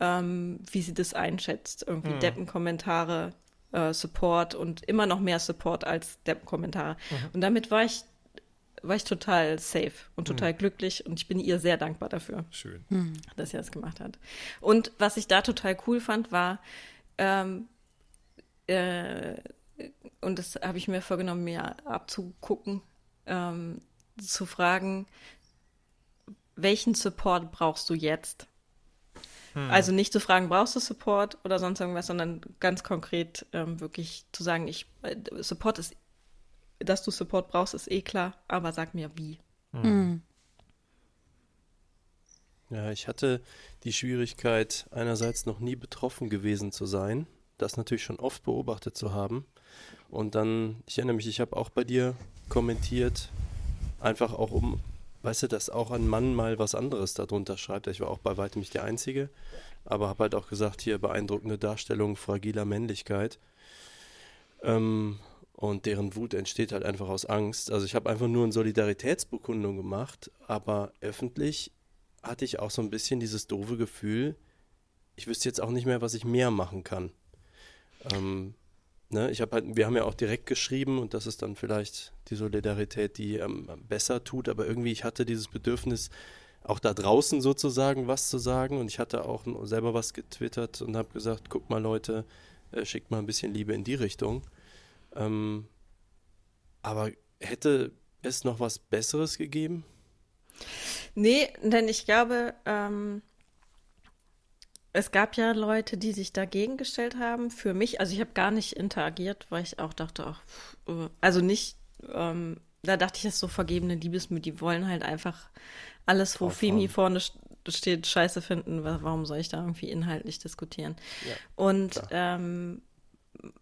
Speaker 5: ähm, wie sie das einschätzt. Irgendwie hm. Deppenkommentare, äh, Support und immer noch mehr Support als Deppenkommentare. Mhm. Und damit war ich war ich total safe und total mhm. glücklich und ich bin ihr sehr dankbar dafür.
Speaker 2: Schön.
Speaker 5: Mhm. Dass sie das gemacht hat. Und was ich da total cool fand, war, ähm, äh, und das habe ich mir vorgenommen, mir abzugucken, ähm, zu fragen, welchen Support brauchst du jetzt? Hm. Also nicht zu fragen, brauchst du Support oder sonst irgendwas, sondern ganz konkret ähm, wirklich zu sagen, ich äh, Support ist, dass du Support brauchst, ist eh klar, aber sag mir wie. Hm.
Speaker 3: Ja, ich hatte die Schwierigkeit, einerseits noch nie betroffen gewesen zu sein das natürlich schon oft beobachtet zu haben. Und dann, ich erinnere mich, ich habe auch bei dir kommentiert, einfach auch um, weißt du, dass auch ein Mann mal was anderes darunter schreibt. Ich war auch bei weitem nicht der Einzige, aber habe halt auch gesagt, hier beeindruckende Darstellung fragiler Männlichkeit. Ähm, und deren Wut entsteht halt einfach aus Angst. Also ich habe einfach nur eine Solidaritätsbekundung gemacht, aber öffentlich hatte ich auch so ein bisschen dieses doofe Gefühl, ich wüsste jetzt auch nicht mehr, was ich mehr machen kann. Ähm, ne, ich habe halt, wir haben ja auch direkt geschrieben und das ist dann vielleicht die Solidarität, die ähm, besser tut, aber irgendwie ich hatte dieses Bedürfnis, auch da draußen sozusagen was zu sagen und ich hatte auch selber was getwittert und habe gesagt, guck mal Leute, äh, schickt mal ein bisschen Liebe in die Richtung. Ähm, aber hätte es noch was Besseres gegeben?
Speaker 5: Nee, denn ich glaube, ähm, es gab ja Leute, die sich dagegen gestellt haben. Für mich, also ich habe gar nicht interagiert, weil ich auch dachte, ach, äh, also nicht, ähm, da dachte ich, das ist so vergebene Liebesmühe. Die wollen halt einfach alles, wo Femi vorne steht, scheiße finden. Warum soll ich da irgendwie inhaltlich diskutieren? Ja, Und ähm,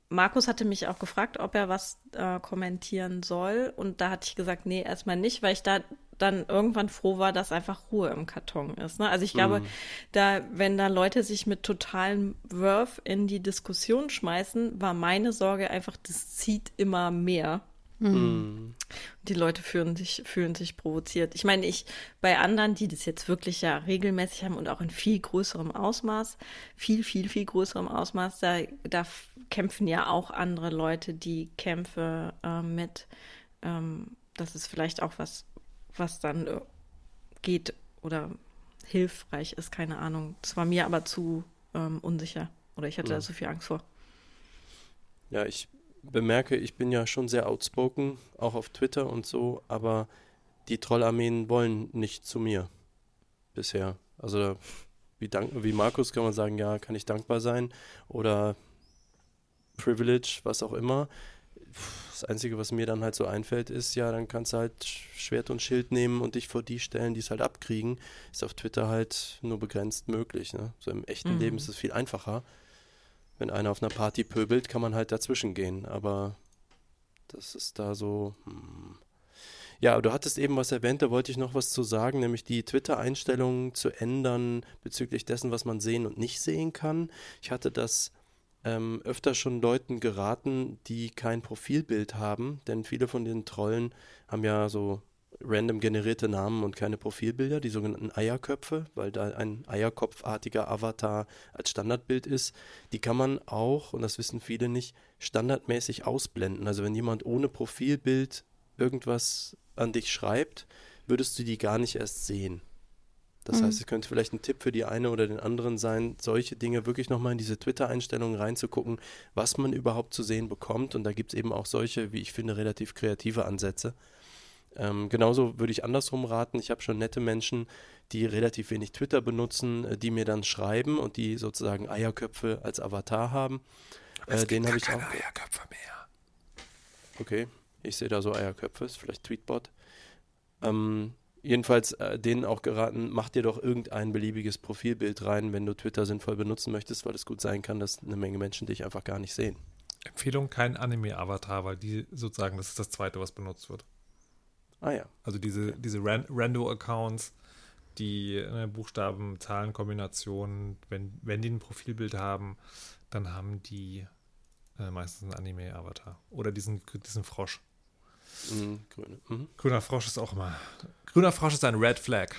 Speaker 5: Markus hatte mich auch gefragt, ob er was äh, kommentieren soll. Und da hatte ich gesagt, nee, erstmal nicht, weil ich da dann irgendwann froh war, dass einfach Ruhe im Karton ist. Ne? Also ich glaube, mm. da, wenn da Leute sich mit totalem Wurf in die Diskussion schmeißen, war meine Sorge einfach, das zieht immer mehr. Mhm. Die Leute fühlen sich, fühlen sich provoziert. Ich meine, ich bei anderen, die das jetzt wirklich ja regelmäßig haben und auch in viel größerem Ausmaß, viel, viel, viel größerem Ausmaß, da, da kämpfen ja auch andere Leute die Kämpfe äh, mit. Ähm, das ist vielleicht auch was was dann äh, geht oder hilfreich ist, keine Ahnung. Das war mir aber zu ähm, unsicher oder ich hatte ja. da zu viel Angst vor.
Speaker 3: Ja, ich bemerke, ich bin ja schon sehr outspoken, auch auf Twitter und so, aber die Trollarmeen wollen nicht zu mir bisher. Also wie, dank, wie Markus kann man sagen, ja, kann ich dankbar sein oder Privilege, was auch immer. Das Einzige, was mir dann halt so einfällt, ist, ja, dann kannst du halt Schwert und Schild nehmen und dich vor die stellen, die es halt abkriegen. Ist auf Twitter halt nur begrenzt möglich. Ne? So im echten mhm. Leben ist es viel einfacher. Wenn einer auf einer Party pöbelt, kann man halt dazwischen gehen. Aber das ist da so. Hm. Ja, du hattest eben was erwähnt, da wollte ich noch was zu sagen, nämlich die Twitter-Einstellungen zu ändern bezüglich dessen, was man sehen und nicht sehen kann. Ich hatte das ähm, öfter schon Leuten geraten, die kein Profilbild haben, denn viele von den Trollen haben ja so random generierte Namen und keine Profilbilder, die sogenannten Eierköpfe, weil da ein eierkopfartiger Avatar als Standardbild ist. Die kann man auch, und das wissen viele nicht, standardmäßig ausblenden. Also wenn jemand ohne Profilbild irgendwas an dich schreibt, würdest du die gar nicht erst sehen. Das mhm. heißt, es könnte vielleicht ein Tipp für die eine oder den anderen sein, solche Dinge wirklich nochmal in diese Twitter-Einstellungen reinzugucken, was man überhaupt zu sehen bekommt. Und da gibt es eben auch solche, wie ich finde, relativ kreative Ansätze. Ähm, genauso würde ich andersrum raten. Ich habe schon nette Menschen, die relativ wenig Twitter benutzen, äh, die mir dann schreiben und die sozusagen Eierköpfe als Avatar haben.
Speaker 2: Äh, den habe ich auch. Eierköpfe mehr.
Speaker 3: Okay, ich sehe da so Eierköpfe, ist vielleicht Tweetbot. Ähm, jedenfalls äh, denen auch geraten, mach dir doch irgendein beliebiges Profilbild rein, wenn du Twitter sinnvoll benutzen möchtest, weil es gut sein kann, dass eine Menge Menschen dich einfach gar nicht sehen.
Speaker 2: Empfehlung, kein Anime-Avatar, weil die sozusagen, das ist das zweite, was benutzt wird.
Speaker 3: Ah ja.
Speaker 2: Also diese, diese Ran Rando-Accounts, die äh, Buchstaben, Zahlen-Kombinationen, wenn, wenn die ein Profilbild haben, dann haben die äh, meistens einen Anime-Avatar. Oder diesen, diesen Frosch.
Speaker 3: Mhm, grüne. Mhm.
Speaker 2: Grüner Frosch ist auch immer. Grüner Frosch ist ein Red Flag.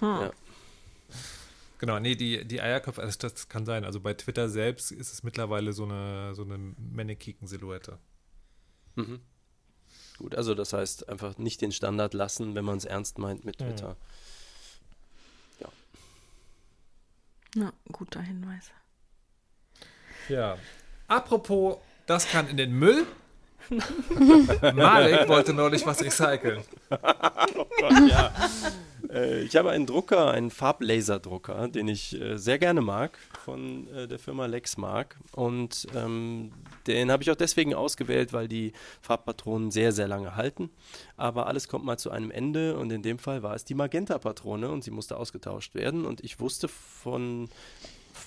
Speaker 3: Ja.
Speaker 2: Genau, nee, die, die Eierköpfe, also das kann sein. Also bei Twitter selbst ist es mittlerweile so eine, so eine Mannequin-Silhouette.
Speaker 3: Mhm. Gut, also das heißt einfach nicht den Standard lassen, wenn man es ernst meint mit
Speaker 2: Mhm.
Speaker 3: Twitter.
Speaker 5: Ja, guter Hinweis.
Speaker 2: Ja. Apropos, das kann in den Müll. Malik wollte neulich was recyceln.
Speaker 3: ja. Äh, ich habe einen Drucker, einen Farblaserdrucker, den ich äh, sehr gerne mag, von äh, der Firma Lexmark. Und ähm, den habe ich auch deswegen ausgewählt, weil die Farbpatronen sehr, sehr lange halten. Aber alles kommt mal zu einem Ende und in dem Fall war es die Magenta-Patrone und sie musste ausgetauscht werden. Und ich wusste von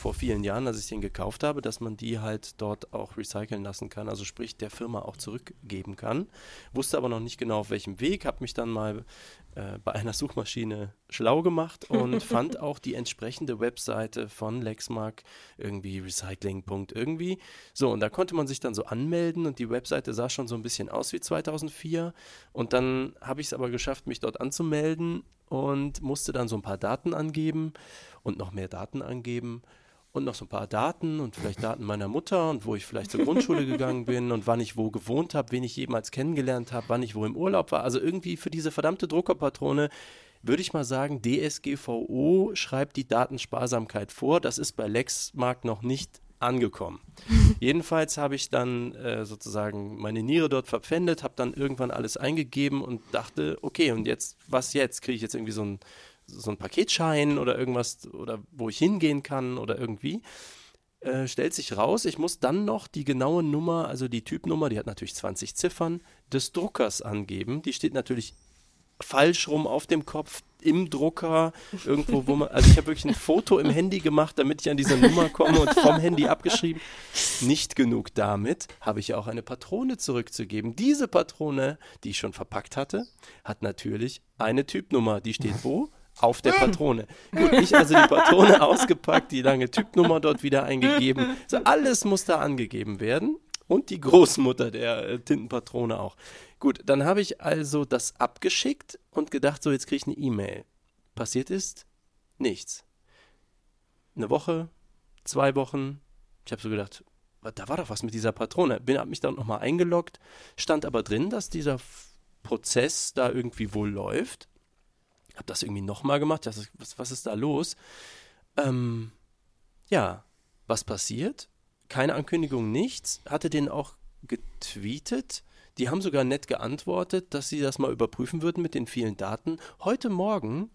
Speaker 3: vor vielen Jahren, als ich den gekauft habe, dass man die halt dort auch recyceln lassen kann, also sprich der Firma auch zurückgeben kann. Wusste aber noch nicht genau auf welchem Weg, habe mich dann mal äh, bei einer Suchmaschine schlau gemacht und fand auch die entsprechende Webseite von Lexmark, irgendwie Recycling. irgendwie. So, und da konnte man sich dann so anmelden und die Webseite sah schon so ein bisschen aus wie 2004. Und dann habe ich es aber geschafft, mich dort anzumelden und musste dann so ein paar Daten angeben und noch mehr Daten angeben und noch so ein paar Daten und vielleicht Daten meiner Mutter und wo ich vielleicht zur Grundschule gegangen bin und wann ich wo gewohnt habe, wen ich jemals kennengelernt habe, wann ich wo im Urlaub war. Also irgendwie für diese verdammte Druckerpatrone würde ich mal sagen, DSGVO schreibt die Datensparsamkeit vor. Das ist bei Lexmark noch nicht angekommen. Jedenfalls habe ich dann äh, sozusagen meine Niere dort verpfändet, habe dann irgendwann alles eingegeben und dachte, okay, und jetzt, was jetzt? Kriege ich jetzt irgendwie so ein so ein Paketschein oder irgendwas oder wo ich hingehen kann oder irgendwie. Äh, stellt sich raus, ich muss dann noch die genaue Nummer, also die Typnummer, die hat natürlich 20 Ziffern, des Druckers angeben. Die steht natürlich falsch rum auf dem Kopf im Drucker, irgendwo, wo man, also ich habe wirklich ein Foto im Handy gemacht, damit ich an diese Nummer komme und vom Handy abgeschrieben. Nicht genug damit, habe ich auch eine Patrone zurückzugeben. Diese Patrone, die ich schon verpackt hatte, hat natürlich eine Typnummer, die steht wo? Auf der Patrone. Gut, ich also die Patrone ausgepackt, die lange Typnummer dort wieder eingegeben. So, alles muss da angegeben werden. Und die Großmutter der äh, Tintenpatrone auch. Gut, dann habe ich also das abgeschickt und gedacht, so jetzt kriege ich eine E-Mail. Passiert ist nichts. Eine Woche, zwei Wochen. Ich habe so gedacht, da war doch was mit dieser Patrone. Bin habe mich dann nochmal eingeloggt, stand aber drin, dass dieser Prozess da irgendwie wohl läuft. Habe das irgendwie nochmal gemacht. Das was, was ist da los? Ähm, ja, was passiert? Keine Ankündigung, nichts. Hatte den auch getweetet. Die haben sogar nett geantwortet, dass sie das mal überprüfen würden mit den vielen Daten. Heute Morgen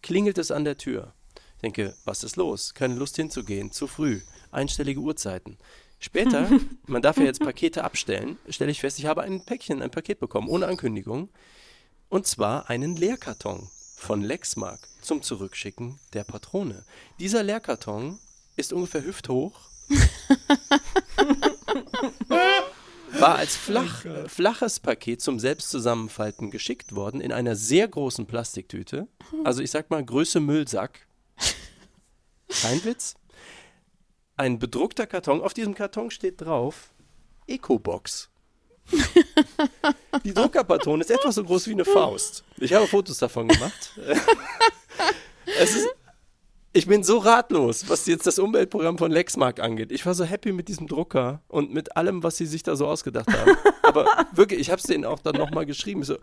Speaker 3: klingelt es an der Tür. Ich denke, was ist los? Keine Lust hinzugehen, zu früh, einstellige Uhrzeiten. Später, man darf ja jetzt Pakete abstellen, stelle ich fest, ich habe ein Päckchen, ein Paket bekommen, ohne Ankündigung. Und zwar einen Leerkarton von Lexmark zum Zurückschicken der Patrone. Dieser Leerkarton ist ungefähr hüfthoch. war als flach, äh, flaches Paket zum Selbstzusammenfalten geschickt worden in einer sehr großen Plastiktüte. Also ich sag mal Größe Müllsack. Kein Witz. Ein bedruckter Karton. Auf diesem Karton steht drauf Ecobox. Die Druckerpatrone ist etwa so groß wie eine Faust. Ich habe Fotos davon gemacht. ist, ich bin so ratlos, was jetzt das Umweltprogramm von Lexmark angeht. Ich war so happy mit diesem Drucker und mit allem, was sie sich da so ausgedacht haben. Aber wirklich, ich habe es denen auch dann nochmal geschrieben. So,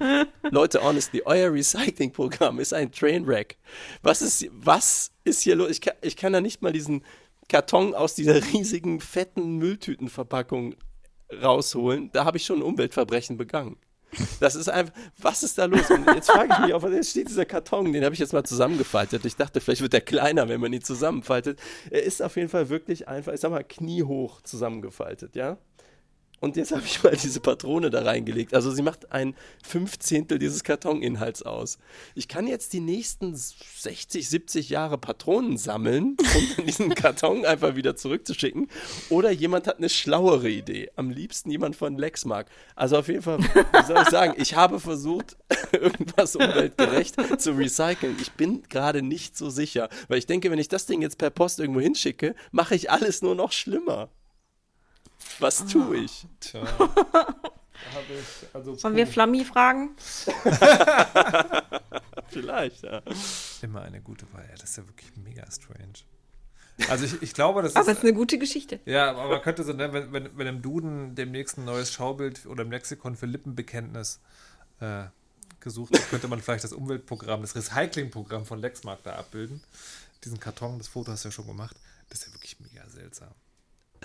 Speaker 3: Leute, honestly, euer Recycling-Programm ist ein Trainwreck. Was ist, was ist hier los? Ich kann, ich kann da nicht mal diesen Karton aus dieser riesigen, fetten Mülltütenverpackung rausholen. Da habe ich schon ein Umweltverbrechen begangen. Das ist einfach, was ist da los? Und jetzt frage ich mich, auf was steht dieser Karton? Den habe ich jetzt mal zusammengefaltet. Ich dachte, vielleicht wird der kleiner, wenn man ihn zusammenfaltet. Er ist auf jeden Fall wirklich einfach, ich sag mal, kniehoch zusammengefaltet, ja? Und jetzt habe ich mal diese Patrone da reingelegt. Also sie macht ein Fünfzehntel dieses Kartoninhalts aus. Ich kann jetzt die nächsten 60, 70 Jahre Patronen sammeln, um diesen Karton einfach wieder zurückzuschicken. Oder jemand hat eine schlauere Idee. Am liebsten jemand von Lexmark. Also auf jeden Fall, wie soll ich sagen, ich habe versucht, irgendwas umweltgerecht zu recyceln. Ich bin gerade nicht so sicher, weil ich denke, wenn ich das Ding jetzt per Post irgendwo hinschicke, mache ich alles nur noch schlimmer. Was tue ich?
Speaker 2: Tja. ich, also
Speaker 5: Wollen wir Flammi fragen?
Speaker 3: Vielleicht, ja.
Speaker 2: Immer eine gute Wahl. Ja, das ist ja wirklich mega strange. Also ich, ich glaube, das
Speaker 5: Aber
Speaker 2: ist.
Speaker 5: es ist eine gute Geschichte.
Speaker 2: Ja, aber man könnte so, ne, wenn, wenn, wenn im Duden demnächst ein neues Schaubild oder im Lexikon für Lippenbekenntnis äh, gesucht wird, könnte man vielleicht das Umweltprogramm, das Recyclingprogramm von Lexmark da abbilden. Diesen Karton, das Foto hast du ja schon gemacht. Das ist ja wirklich mega seltsam.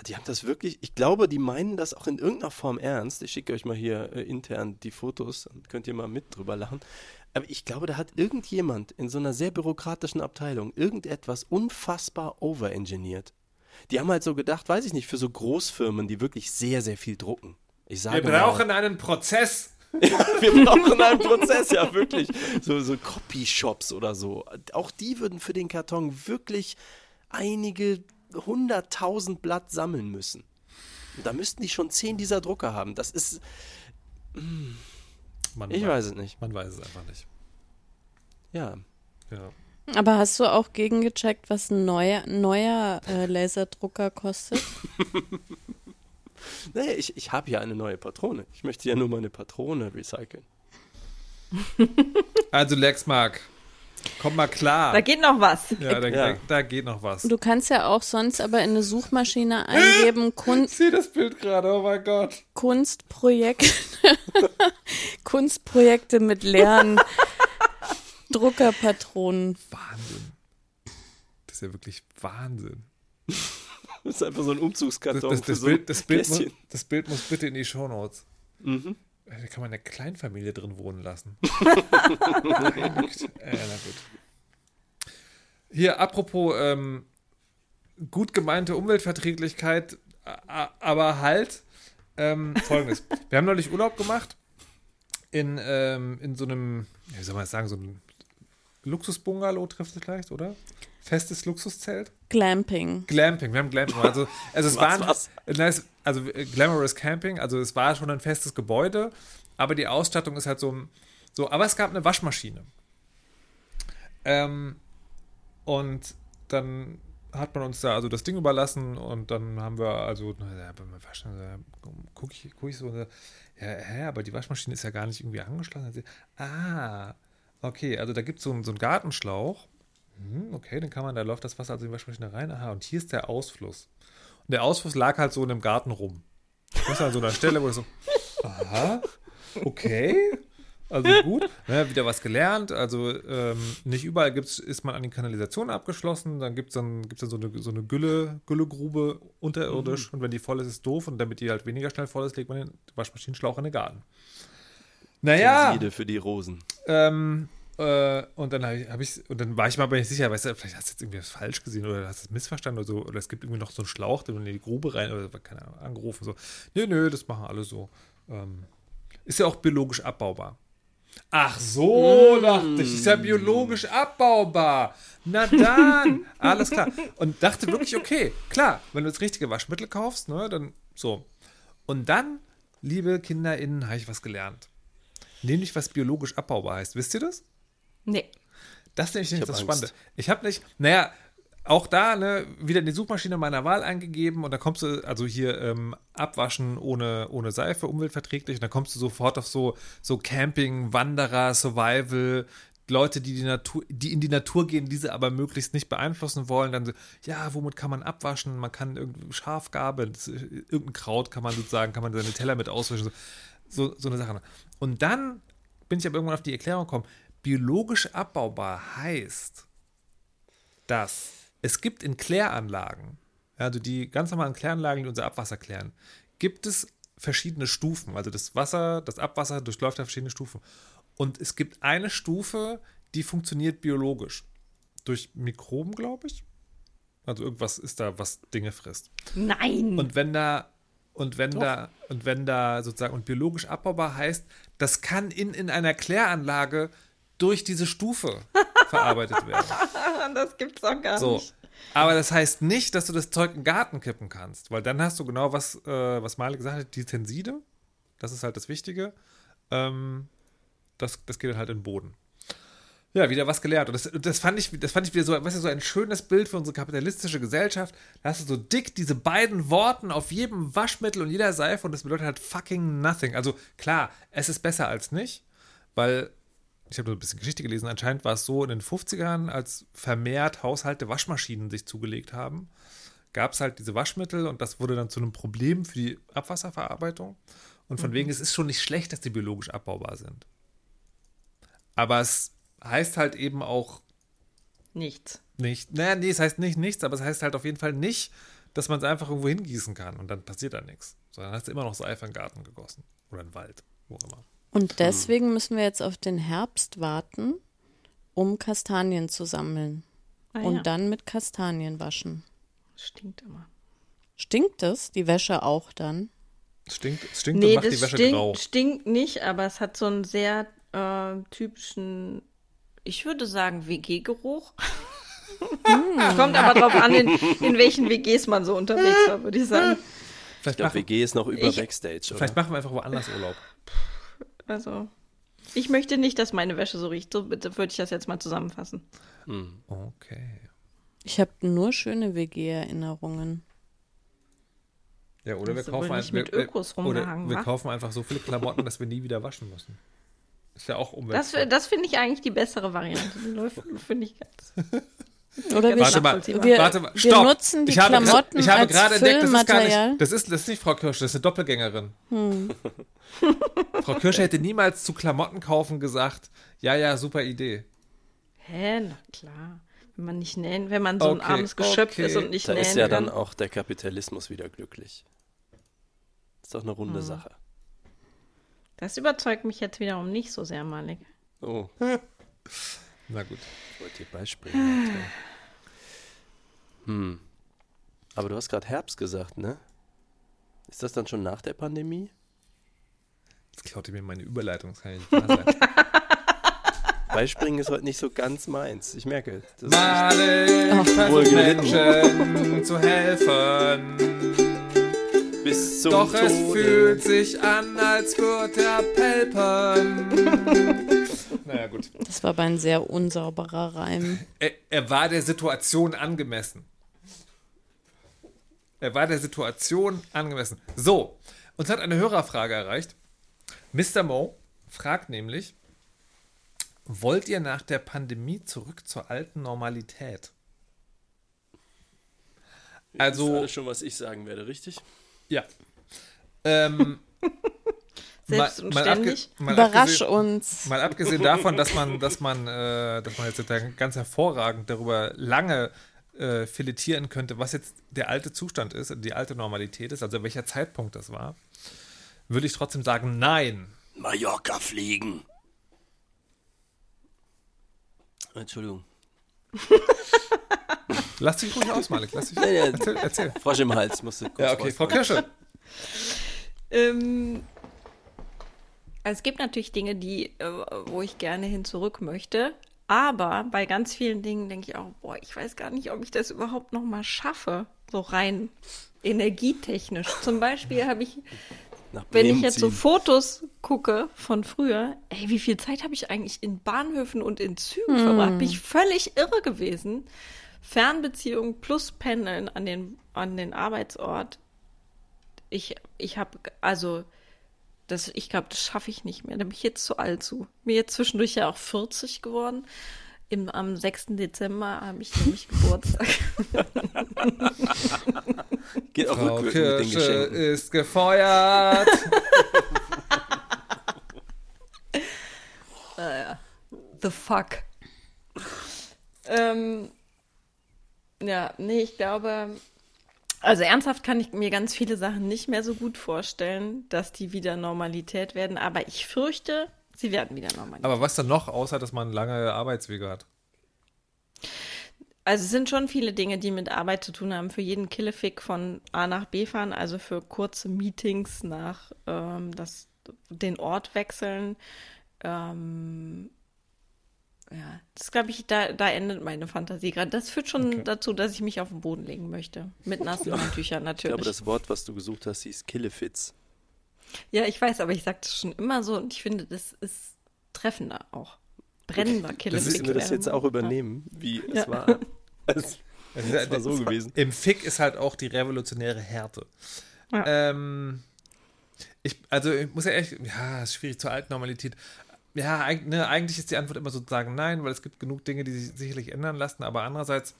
Speaker 3: Die haben das wirklich, ich glaube, die meinen das auch in irgendeiner Form ernst. Ich schicke euch mal hier äh, intern die Fotos, dann könnt ihr mal mit drüber lachen. Aber ich glaube, da hat irgendjemand in so einer sehr bürokratischen Abteilung irgendetwas unfassbar overengineert. Die haben halt so gedacht, weiß ich nicht, für so Großfirmen, die wirklich sehr, sehr viel drucken. Ich sage
Speaker 2: Wir brauchen einen Prozess.
Speaker 3: wir brauchen einen Prozess, ja wirklich. So, so Copyshops oder so. Auch die würden für den Karton wirklich einige hunderttausend Blatt sammeln müssen. Und da müssten die schon zehn dieser Drucker haben. Das ist,
Speaker 2: Man
Speaker 3: ich weiß es nicht.
Speaker 2: Man weiß es einfach nicht.
Speaker 3: Ja.
Speaker 2: Ja.
Speaker 4: Aber hast du auch gegengecheckt, was ein neuer, neuer äh, Laserdrucker kostet?
Speaker 3: Nee, ich, ich habe ja eine neue Patrone. Ich möchte ja nur meine Patrone recyceln.
Speaker 2: Also Lexmark, komm mal klar.
Speaker 5: Da geht noch was.
Speaker 2: ja, da,
Speaker 3: Ja.
Speaker 2: Da, da geht noch was.
Speaker 4: Du kannst ja auch sonst aber in eine Suchmaschine eingeben, Kun
Speaker 2: Ich sehe das Bild gerade, oh mein Gott.
Speaker 4: Kunstprojekte, Kunstprojekte mit leeren Druckerpatronen.
Speaker 2: Wahnsinn. Das ist ja wirklich Wahnsinn.
Speaker 3: Das ist einfach so ein
Speaker 2: Das,
Speaker 3: Umzugskarton
Speaker 2: das,
Speaker 3: für
Speaker 2: das,
Speaker 3: so
Speaker 2: Bild, das, Bild muss, das Bild muss bitte in die Shownotes.
Speaker 3: Mhm.
Speaker 2: Da kann man eine Kleinfamilie drin wohnen lassen. Güte. äh, na gut. Hier, apropos ähm, gut gemeinte Umweltverträglichkeit, aber halt ähm, folgendes. Wir haben neulich Urlaub gemacht in, ähm, in so einem, wie soll man das sagen, so einem Luxusbungalow trifft es vielleicht, oder? Festes Luxuszelt?
Speaker 4: Glamping.
Speaker 2: Glamping, wir haben Glamping. Also, also es
Speaker 3: Was,
Speaker 2: war ein,
Speaker 3: was?
Speaker 2: Nice, also äh, Glamorous Camping, also es war schon ein festes Gebäude, aber die Ausstattung ist halt so, ein- so aber es gab eine Waschmaschine. Ähm, und dann hat man uns da also das Ding überlassen und dann haben wir also, Waschen, da gucke ich, guck ich so, und, ja, hä, aber die Waschmaschine ist ja gar nicht irgendwie angeschlossen. Ah, okay, also da gibt so es so einen Gartenschlauch. Hm, okay, dann kann man, da läuft das Wasser also in die Waschmaschine rein. Aha, und hier ist der Ausfluss. Und der Ausfluss lag halt so in einem Garten rum. Das ist an so einer Stelle, wo ich so, aha, okay. Also gut, ne, wieder was gelernt. Also ähm, nicht überall gibt's, ist man an die Kanalisation abgeschlossen. Dann gibt es dann, gibt's dann so eine, so eine Gülle, Güllegrube unterirdisch. Und wenn die voll ist, ist doof. Und damit die halt weniger schnell voll ist, legt man den Waschmaschinenschlauch in den Garten. Naja,
Speaker 3: Tenside für die Rosen.
Speaker 2: ähm, äh, und dann habe ich, hab ich, und dann war ich mir aber nicht sicher, weißt du, vielleicht hast du jetzt irgendwie was falsch gesehen oder hast du es missverstanden oder so, oder es gibt irgendwie noch so einen Schlauch, den man in die Grube rein, oder keine Ahnung, angerufen, so. Nö, nö, das machen alle so. Ähm, ist ja auch biologisch abbaubar. Ach so, dachte ich, ist ja biologisch abbaubar. Na dann, alles klar. Und dachte wirklich, okay, klar, wenn du das richtige Waschmittel kaufst, ne, dann so. Und dann, liebe KinderInnen, habe ich was gelernt. Nämlich, was biologisch abbaubar heißt. Wisst ihr das?
Speaker 5: Nee.
Speaker 2: Das ist nämlich
Speaker 3: hab
Speaker 2: das. Spannende. Ich habe nicht, naja, auch da, ne, wieder in die Suchmaschine meiner Wahl eingegeben und dann kommst du, also hier ähm, abwaschen ohne, ohne Seife, umweltverträglich, und dann kommst du sofort auf so, so Camping, Wanderer, Survival, Leute, die, die, Natur, die in die Natur gehen, diese aber möglichst nicht beeinflussen wollen, dann so, ja, womit kann man abwaschen? Man kann das, ist- irgendein Kraut kann man sozusagen, kann man seine Teller mit auswischen, so, so, so eine Sache. Und dann bin ich aber irgendwann auf die Erklärung gekommen, biologisch abbaubar heißt, dass es gibt in Kläranlagen, also die ganz normalen Kläranlagen, die unser Abwasser klären, gibt es verschiedene Stufen. Also das Wasser, das Abwasser durchläuft ja verschiedene Stufen. Und es gibt eine Stufe, die funktioniert biologisch. Durch Mikroben, glaube ich. Also irgendwas ist da, was Dinge frisst.
Speaker 5: Nein.
Speaker 2: Und wenn da Und wenn da, und wenn da sozusagen, und biologisch abbaubar heißt, das kann in, in einer Kläranlage durch diese Stufe verarbeitet werden.
Speaker 5: Das gibt's auch gar
Speaker 2: So.
Speaker 5: nicht.
Speaker 2: Aber das heißt nicht, dass du das Zeug in den Garten kippen kannst, weil dann hast du genau was, äh, was Male gesagt hat, die Tenside. Das ist halt das Wichtige. Ähm, das, das geht dann halt in den Boden. Ja, wieder was gelernt. Und das, das, fand ich, das fand ich wieder so, weißt du, so ein schönes Bild für unsere kapitalistische Gesellschaft. Da hast du so dick diese beiden Worten auf jedem Waschmittel und jeder Seife und das bedeutet halt fucking nothing. Also klar, es ist besser als nicht, weil ich habe nur ein bisschen Geschichte gelesen, anscheinend war es so in den 50ern, als vermehrt Haushalte Waschmaschinen sich zugelegt haben, gab es halt diese Waschmittel und das wurde dann zu einem Problem für die Abwasserverarbeitung. Und von wegen, es ist schon nicht schlecht, dass die biologisch abbaubar sind. Aber es heißt halt eben auch
Speaker 5: Nichts.
Speaker 2: nicht, naja, nee, es heißt nicht nichts, aber es heißt halt auf jeden Fall nicht, dass man es einfach irgendwo hingießen kann und dann passiert da nichts. Sondern hast du immer noch Seife in den Garten gegossen. Oder in den Wald, wo immer.
Speaker 4: Und deswegen müssen wir jetzt auf den Herbst warten, um Kastanien zu sammeln.
Speaker 5: Ah,
Speaker 4: und
Speaker 5: ja.
Speaker 4: dann mit Kastanien waschen.
Speaker 5: Stinkt immer.
Speaker 4: Stinkt es, die Wäsche auch dann?
Speaker 2: Stinkt, es stinkt
Speaker 5: Nee,
Speaker 2: und macht
Speaker 5: das
Speaker 2: die Wäsche
Speaker 5: stinkt,
Speaker 2: grau.
Speaker 5: stinkt nicht, aber es hat so einen sehr äh, typischen, ich würde sagen, WG-Geruch.
Speaker 2: Hm.
Speaker 5: Kommt aber drauf an, in, in welchen WGs man so unterwegs war, würde ich sagen.
Speaker 2: Vielleicht,
Speaker 3: Ich glaube,
Speaker 2: machen,
Speaker 3: WG ist noch über
Speaker 5: Ich-
Speaker 3: Backstage, oder?
Speaker 2: vielleicht machen wir einfach woanders Urlaub.
Speaker 5: Also, ich möchte nicht, dass meine Wäsche so riecht. So bitte würde ich das jetzt mal zusammenfassen.
Speaker 2: Okay.
Speaker 4: Ich habe nur schöne WG-Erinnerungen.
Speaker 2: Ja, oder wir kaufen, ein, wir,
Speaker 5: Ökos
Speaker 2: oder
Speaker 5: rumgehangen,
Speaker 2: wir kaufen einfach so viele Klamotten, dass wir nie wieder waschen müssen. Ist ja auch
Speaker 5: Das,
Speaker 2: umweltfrei.
Speaker 5: das finde ich eigentlich die bessere Variante. Die läuft, finde ich ganz.
Speaker 4: Oder wir,
Speaker 2: Warte mal,
Speaker 4: wir,
Speaker 2: Warte mal,
Speaker 4: wir
Speaker 2: stopp.
Speaker 4: nutzen die
Speaker 2: ich habe,
Speaker 4: Klamotten
Speaker 2: ich habe
Speaker 4: als
Speaker 2: gerade entdeckt, das ist gar nicht, das ist, das ist nicht Frau Kirsch, das ist eine Doppelgängerin.
Speaker 4: Hm.
Speaker 2: Frau Kirsch hätte niemals zu Klamotten kaufen gesagt, ja, ja, super Idee.
Speaker 5: Hä, na klar. Wenn man nicht nähen, wenn man so ein
Speaker 2: Okay,
Speaker 5: armes Geschöpf
Speaker 2: okay.
Speaker 5: ist und nicht
Speaker 3: Da
Speaker 5: nähen
Speaker 3: ist ja
Speaker 5: kann.
Speaker 3: dann auch der Kapitalismus wieder glücklich. Ist doch eine
Speaker 5: Hm.
Speaker 3: runde Sache.
Speaker 5: Das überzeugt mich jetzt wiederum nicht so sehr, Malik.
Speaker 3: Oh,
Speaker 2: Na gut.
Speaker 3: ich wollte dir beispringen. Alter. Hm. Aber du hast gerade Herbst gesagt, ne? Ist das dann schon nach der Pandemie?
Speaker 2: Jetzt klaut ihr mir meine Überleitung, das kann ja nicht wahr sein.
Speaker 3: Beispringen ist heute nicht so ganz meins. Ich merke. Das
Speaker 4: Ach,
Speaker 2: versucht. Menschen zu helfen.
Speaker 3: bis zum
Speaker 2: Doch es
Speaker 3: Tode.
Speaker 2: fühlt sich an, als würde er pelpern. naja, gut.
Speaker 4: Das war aber ein sehr unsauberer Reim.
Speaker 2: Er, er war der Situation angemessen. Er war der Situation angemessen. So, uns hat eine Hörerfrage erreicht. Mr. Mo fragt nämlich, wollt ihr nach der Pandemie zurück zur alten Normalität?
Speaker 3: Ihr wisst
Speaker 2: Also,
Speaker 3: alle schon, was ich sagen werde, richtig?
Speaker 2: ja. Ähm,
Speaker 5: Selbst und
Speaker 2: abge-
Speaker 5: ständig.
Speaker 2: mal
Speaker 4: Überrasch
Speaker 2: abgesehen-
Speaker 4: uns.
Speaker 2: Mal abgesehen davon, dass man, dass man, äh, dass man jetzt sozusagen ganz hervorragend darüber lange äh, filetieren könnte, was jetzt der alte Zustand ist, die alte Normalität ist, also welcher Zeitpunkt das war, würde ich trotzdem sagen, nein.
Speaker 3: Mallorca fliegen. Entschuldigung.
Speaker 2: Lass dich ruhig aus, Malik. Lass dich.
Speaker 3: Ja, ja.
Speaker 2: Erzähl, erzähl.
Speaker 3: Frosch im Hals musste kurz
Speaker 2: Ja, okay, Frau. Kirsche.
Speaker 5: Ähm, es gibt natürlich Dinge, die, äh, wo ich gerne hin zurück möchte. Aber bei ganz vielen Dingen denke ich auch, boah, ich weiß gar nicht, ob ich das überhaupt noch mal schaffe. So rein energietechnisch. Zum Beispiel habe ich, wenn ich jetzt so. Fotos gucke von früher, ey, wie viel Zeit habe ich eigentlich in Bahnhöfen und in Zügen verbracht? Bin ich völlig irre gewesen. Fernbeziehung plus Pendeln an den, an den Arbeitsort. Ich, ich habe, also, das, ich glaube, das schaffe ich nicht mehr. Da bin ich jetzt zu alt zu. Mir jetzt zwischendurch ja auch 40 geworden. Im, am 6. Dezember habe ich nämlich Geburtstag.
Speaker 3: Geht auch
Speaker 2: Frau
Speaker 3: rückwirkend mit den
Speaker 2: Kirsche
Speaker 3: Geschenken.
Speaker 2: ist gefeuert.
Speaker 5: The fuck. ähm, ja, nee, ich glaube, also ernsthaft kann ich mir ganz viele Sachen nicht mehr so gut vorstellen, dass die wieder Normalität werden, aber ich fürchte, sie werden wieder Normalität.
Speaker 2: Aber was dann noch, außer dass man lange Arbeitswege hat?
Speaker 5: Also es sind schon viele Dinge, die mit Arbeit zu tun haben. Für jeden Killefick von A nach B fahren, also für kurze Meetings nach ähm, das, den Ort wechseln. Ähm, ja, das glaube ich, da, da endet meine Fantasie gerade. Das führt schon okay. dazu, dass ich mich auf den Boden legen möchte. Mit nassen Handtüchern natürlich.
Speaker 3: Ich glaube, das Wort, was du gesucht hast, hieß Killefits.
Speaker 5: Ja, ich weiß, aber ich sage das schon immer so und ich finde, das ist treffender auch. Brennender Killefits.
Speaker 3: Müssen wir das jetzt auch übernehmen, wie es ja. war. Es, es war so gewesen.
Speaker 2: Im Fick ist halt auch die revolutionäre Härte. Ja. Ähm, ich, also ich muss ja echt, ja, ist schwierig zur alten Normalität. Ja, ne, eigentlich ist die Antwort immer sozusagen nein, weil es gibt genug Dinge, die sich sicherlich ändern lassen, aber andererseits,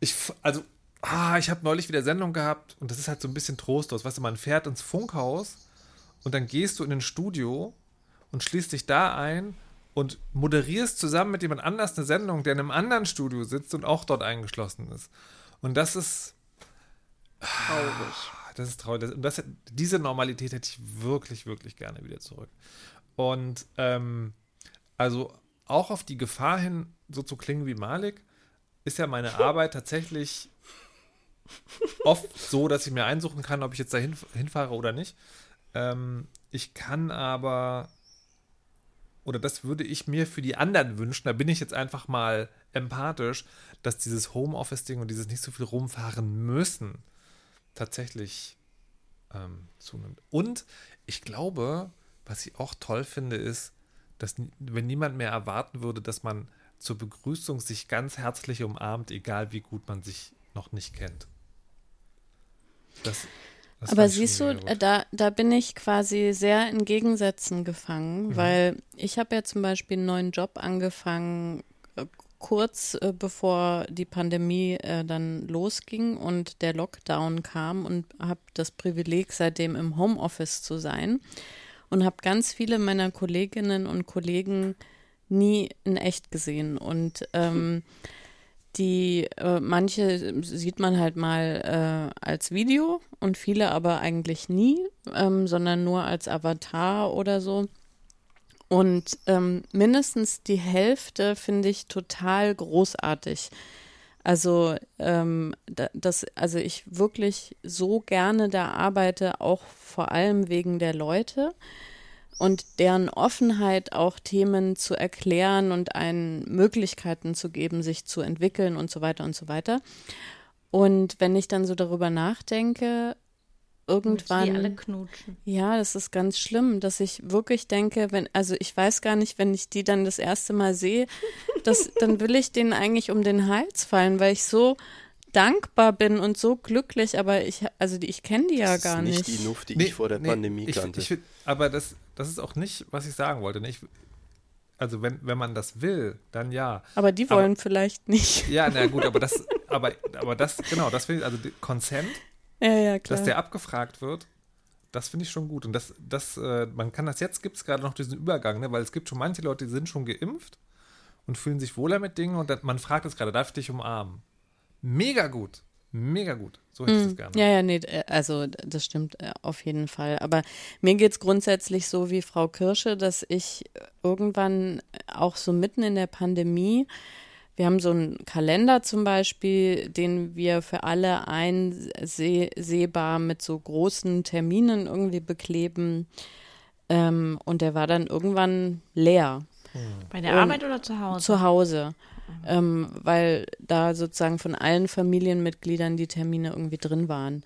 Speaker 2: ich, also, ah, ich habe neulich wieder Sendung gehabt und das ist halt so ein bisschen trostlos. Weißt du, man fährt ins Funkhaus und dann gehst du in ein Studio und schließt dich da ein und moderierst zusammen mit jemand anders eine Sendung, der in einem anderen Studio sitzt und auch dort eingeschlossen ist. Und das ist traurig. Das ist traurig. Und das, diese Normalität hätte ich wirklich, wirklich gerne wieder zurück. Und ähm, also auch auf die Gefahr hin, so zu klingen wie Malik, ist ja meine Arbeit tatsächlich oft so, dass ich mir einsuchen kann, ob ich jetzt da hinfahre oder nicht. Ähm, ich kann aber, oder das würde ich mir für die anderen wünschen, da bin ich jetzt einfach mal empathisch, dass dieses Homeoffice-Ding und dieses nicht so viel rumfahren müssen tatsächlich ähm, zunimmt. Und ich glaube, was ich auch toll finde, ist, dass wenn niemand mehr erwarten würde, dass man zur Begrüßung sich ganz herzlich umarmt, egal wie gut man sich noch nicht kennt.
Speaker 4: Das, das Aber siehst du, da, da bin ich quasi sehr in Gegensätzen gefangen, mhm. weil ich habe ja zum Beispiel einen neuen Job angefangen, äh, kurz äh, bevor die Pandemie äh, dann losging und der Lockdown kam und habe das Privileg, seitdem im Homeoffice zu sein und habe ganz viele meiner Kolleginnen und Kollegen nie in echt gesehen. Und ähm, die äh, manche sieht man halt mal äh, als Video und viele aber eigentlich nie, ähm, sondern nur als Avatar oder so. Und ähm, mindestens die Hälfte finde ich total großartig. Also, ähm, das, also ich wirklich so gerne da arbeite, auch vor allem wegen der Leute und deren Offenheit auch Themen zu erklären und einen Möglichkeiten zu geben, sich zu entwickeln und so weiter und so weiter. Und wenn ich dann so darüber nachdenke, irgendwann. Die
Speaker 5: alle knutschen.
Speaker 4: Ja, das ist ganz schlimm, dass ich wirklich denke, wenn, also ich weiß gar nicht, wenn ich die dann das erste Mal sehe, dass, dann will ich denen eigentlich um den Hals fallen, weil ich so dankbar bin und so glücklich, aber ich, also die, ich kenne die ja
Speaker 3: das
Speaker 4: gar
Speaker 3: ist
Speaker 4: nicht.
Speaker 3: nicht die Nuft, die nee, ich vor der nee, Pandemie
Speaker 2: ich,
Speaker 3: kannte.
Speaker 2: Ich, aber das, das ist auch nicht, was ich sagen wollte. Ich, also wenn, wenn man das will, dann ja.
Speaker 4: Aber die wollen aber, vielleicht nicht.
Speaker 2: Ja, na gut, aber das, aber, aber das, genau, das finde ich, also Consent
Speaker 4: ja, ja, klar.
Speaker 2: Dass der abgefragt wird, das finde ich schon gut. Und das, das, äh, man kann das jetzt, gibt es gerade noch diesen Übergang, ne? weil es gibt schon manche Leute, die sind schon geimpft und fühlen sich wohler mit Dingen und das, man fragt es gerade, darf ich dich umarmen? Mega gut. Mega gut. So hätte ich das
Speaker 4: hm.
Speaker 2: gerne.
Speaker 4: Ja, ja, nee, äh, also das stimmt äh, auf jeden Fall. Aber mir geht es grundsätzlich so wie Frau Kirsche, dass ich irgendwann auch so mitten in der Pandemie wir haben so einen Kalender zum Beispiel, den wir für alle einsehbar mit so großen Terminen irgendwie bekleben. Ähm, und der war dann irgendwann leer.
Speaker 5: Bei der und Arbeit oder zu Hause?
Speaker 4: Zu Hause. Ähm, weil da sozusagen von allen Familienmitgliedern die Termine irgendwie drin waren.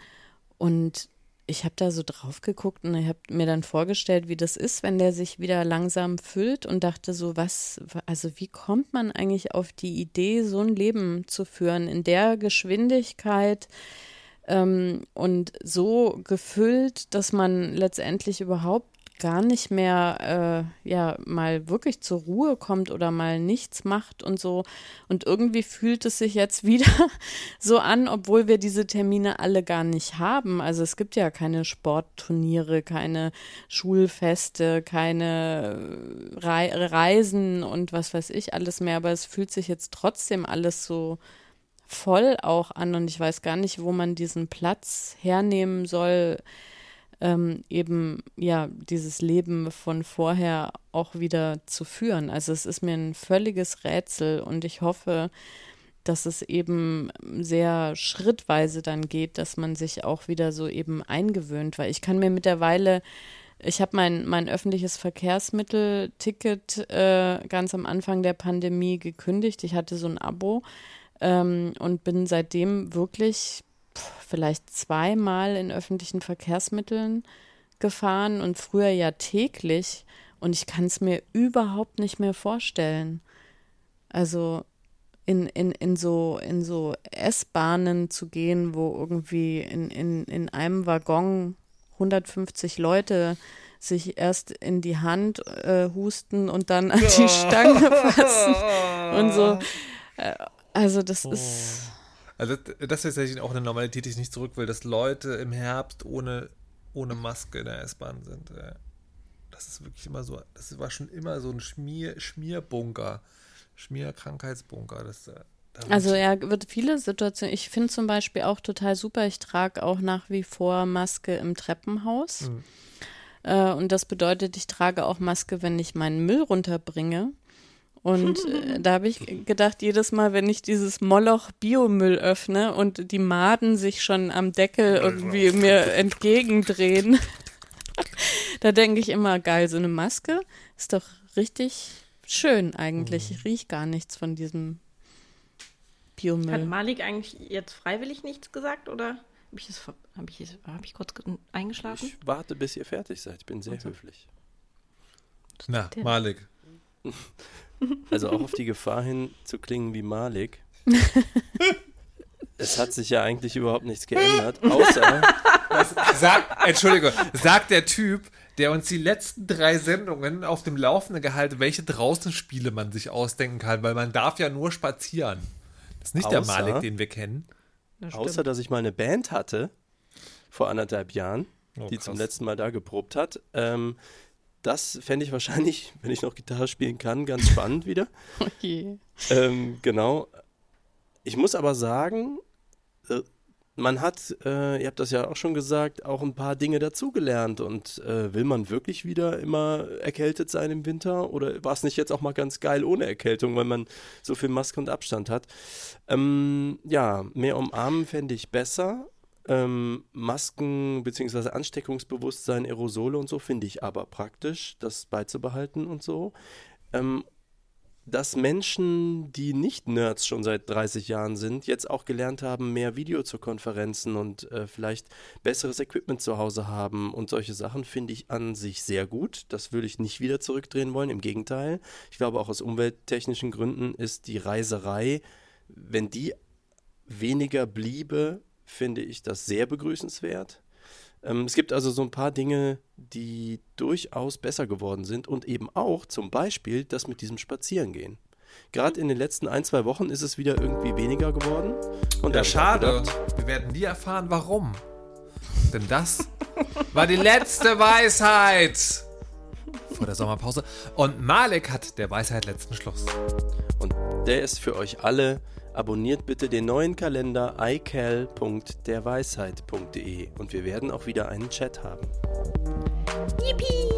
Speaker 4: Und ich habe da so drauf geguckt und ich habe mir dann vorgestellt, wie das ist, wenn der sich wieder langsam füllt und dachte so, was, also wie kommt man eigentlich auf die Idee, so ein Leben zu führen in der Geschwindigkeit ähm, und so gefüllt, dass man letztendlich überhaupt gar nicht mehr äh, ja mal wirklich zur Ruhe kommt oder mal nichts macht und so. Und irgendwie fühlt es sich jetzt wieder so an, obwohl wir diese Termine alle gar nicht haben. Also es gibt ja keine Sportturniere, keine Schulfeste, keine Re Reisen und was weiß ich alles mehr. Aber es fühlt sich jetzt trotzdem alles so voll auch an und ich weiß gar nicht, wo man diesen Platz hernehmen soll ähm, eben ja dieses Leben von vorher auch wieder zu führen. Also es ist mir ein völliges Rätsel und ich hoffe, dass es eben sehr schrittweise dann geht, dass man sich auch wieder so eben eingewöhnt, weil ich kann mir mittlerweile ich habe mein, mein öffentliches Verkehrsmittelticket äh, ganz am Anfang der Pandemie gekündigt. Ich hatte so ein Abo ähm, und bin seitdem wirklich vielleicht zweimal in öffentlichen Verkehrsmitteln gefahren und früher ja täglich. Und ich kann es mir überhaupt nicht mehr vorstellen. Also in, in, in so, in so S-Bahnen zu gehen, wo irgendwie in, in, in einem Waggon 150 Leute sich erst in die Hand äh, husten und dann an die Stange fassen und so. Äh, also das oh. ist.
Speaker 2: Also das ist tatsächlich auch eine Normalität, die ich nicht zurück will, dass Leute im Herbst ohne, ohne Maske in der S-Bahn sind. Das ist wirklich immer so, das war schon immer so ein Schmier, Schmierbunker, Schmierkrankheitsbunker. Das, äh,
Speaker 4: also ja, wird viele Situationen, ich finde zum Beispiel auch total super, ich trage auch nach wie vor Maske im Treppenhaus. Mhm. Äh, und das bedeutet, ich trage auch Maske, wenn ich meinen Müll runterbringe. Und äh, da habe ich gedacht, jedes Mal, wenn ich dieses Moloch Biomüll öffne und die Maden sich schon am Deckel irgendwie mir entgegendrehen, da denke ich immer, geil, so eine Maske ist doch richtig schön eigentlich. Ich rieche gar nichts von diesem Biomüll.
Speaker 5: Hat Malik eigentlich jetzt freiwillig nichts gesagt oder habe ich, hab ich, hab ich kurz eingeschlafen?
Speaker 3: Ich warte, bis ihr fertig seid. Ich bin sehr also. höflich.
Speaker 2: Na, Malik.
Speaker 3: Also auch auf die Gefahr hin zu klingen wie Malik. es hat sich ja eigentlich überhaupt nichts geändert, außer.
Speaker 2: Sag, Entschuldigung, sagt der Typ, der uns die letzten drei Sendungen auf dem Laufenden gehalten, welche draußen Spiele man sich ausdenken kann, weil man darf ja nur spazieren. Das ist nicht außer, der Malik, den wir kennen.
Speaker 3: Das außer, dass ich mal eine Band hatte, vor anderthalb Jahren, oh, die zum letzten Mal da geprobt hat. Ähm, das fände ich wahrscheinlich, wenn ich noch Gitarre spielen kann, ganz spannend wieder. Okay. Ähm, genau. Ich muss aber sagen, äh, man hat, äh, ihr habt das ja auch schon gesagt, auch ein paar Dinge dazugelernt. Und äh, will man wirklich wieder immer erkältet sein im Winter? Oder war es nicht jetzt auch mal ganz geil ohne Erkältung, weil man so viel Maske und Abstand hat? Ähm, ja, mehr umarmen fände ich besser. Ähm, Masken bzw. Ansteckungsbewusstsein, Aerosole und so finde ich aber praktisch, das beizubehalten und so. Ähm, dass Menschen, die nicht Nerds schon seit 30 Jahren sind, jetzt auch gelernt haben, mehr Video zu Konferenzen und äh, vielleicht besseres Equipment zu Hause haben und solche Sachen, finde ich an sich sehr gut. Das würde ich nicht wieder zurückdrehen wollen. Im Gegenteil. Ich glaube, auch aus umwelttechnischen Gründen ist die Reiserei, wenn die weniger bliebe, finde ich das sehr begrüßenswert. Ähm, es gibt also so ein paar Dinge, die durchaus besser geworden sind und eben auch zum Beispiel das mit diesem Spazierengehen. Gerade in den letzten ein, zwei Wochen ist es wieder irgendwie weniger geworden.
Speaker 2: Und ja, schade. Gedacht, Wir werden nie erfahren, warum. Denn das war die letzte Weisheit vor der Sommerpause. Und Malek hat der Weisheit letzten Schluss.
Speaker 3: Und der ist für euch alle abonniert bitte den neuen Kalender ical.derweisheit.de und wir werden auch wieder einen Chat haben. Yippie!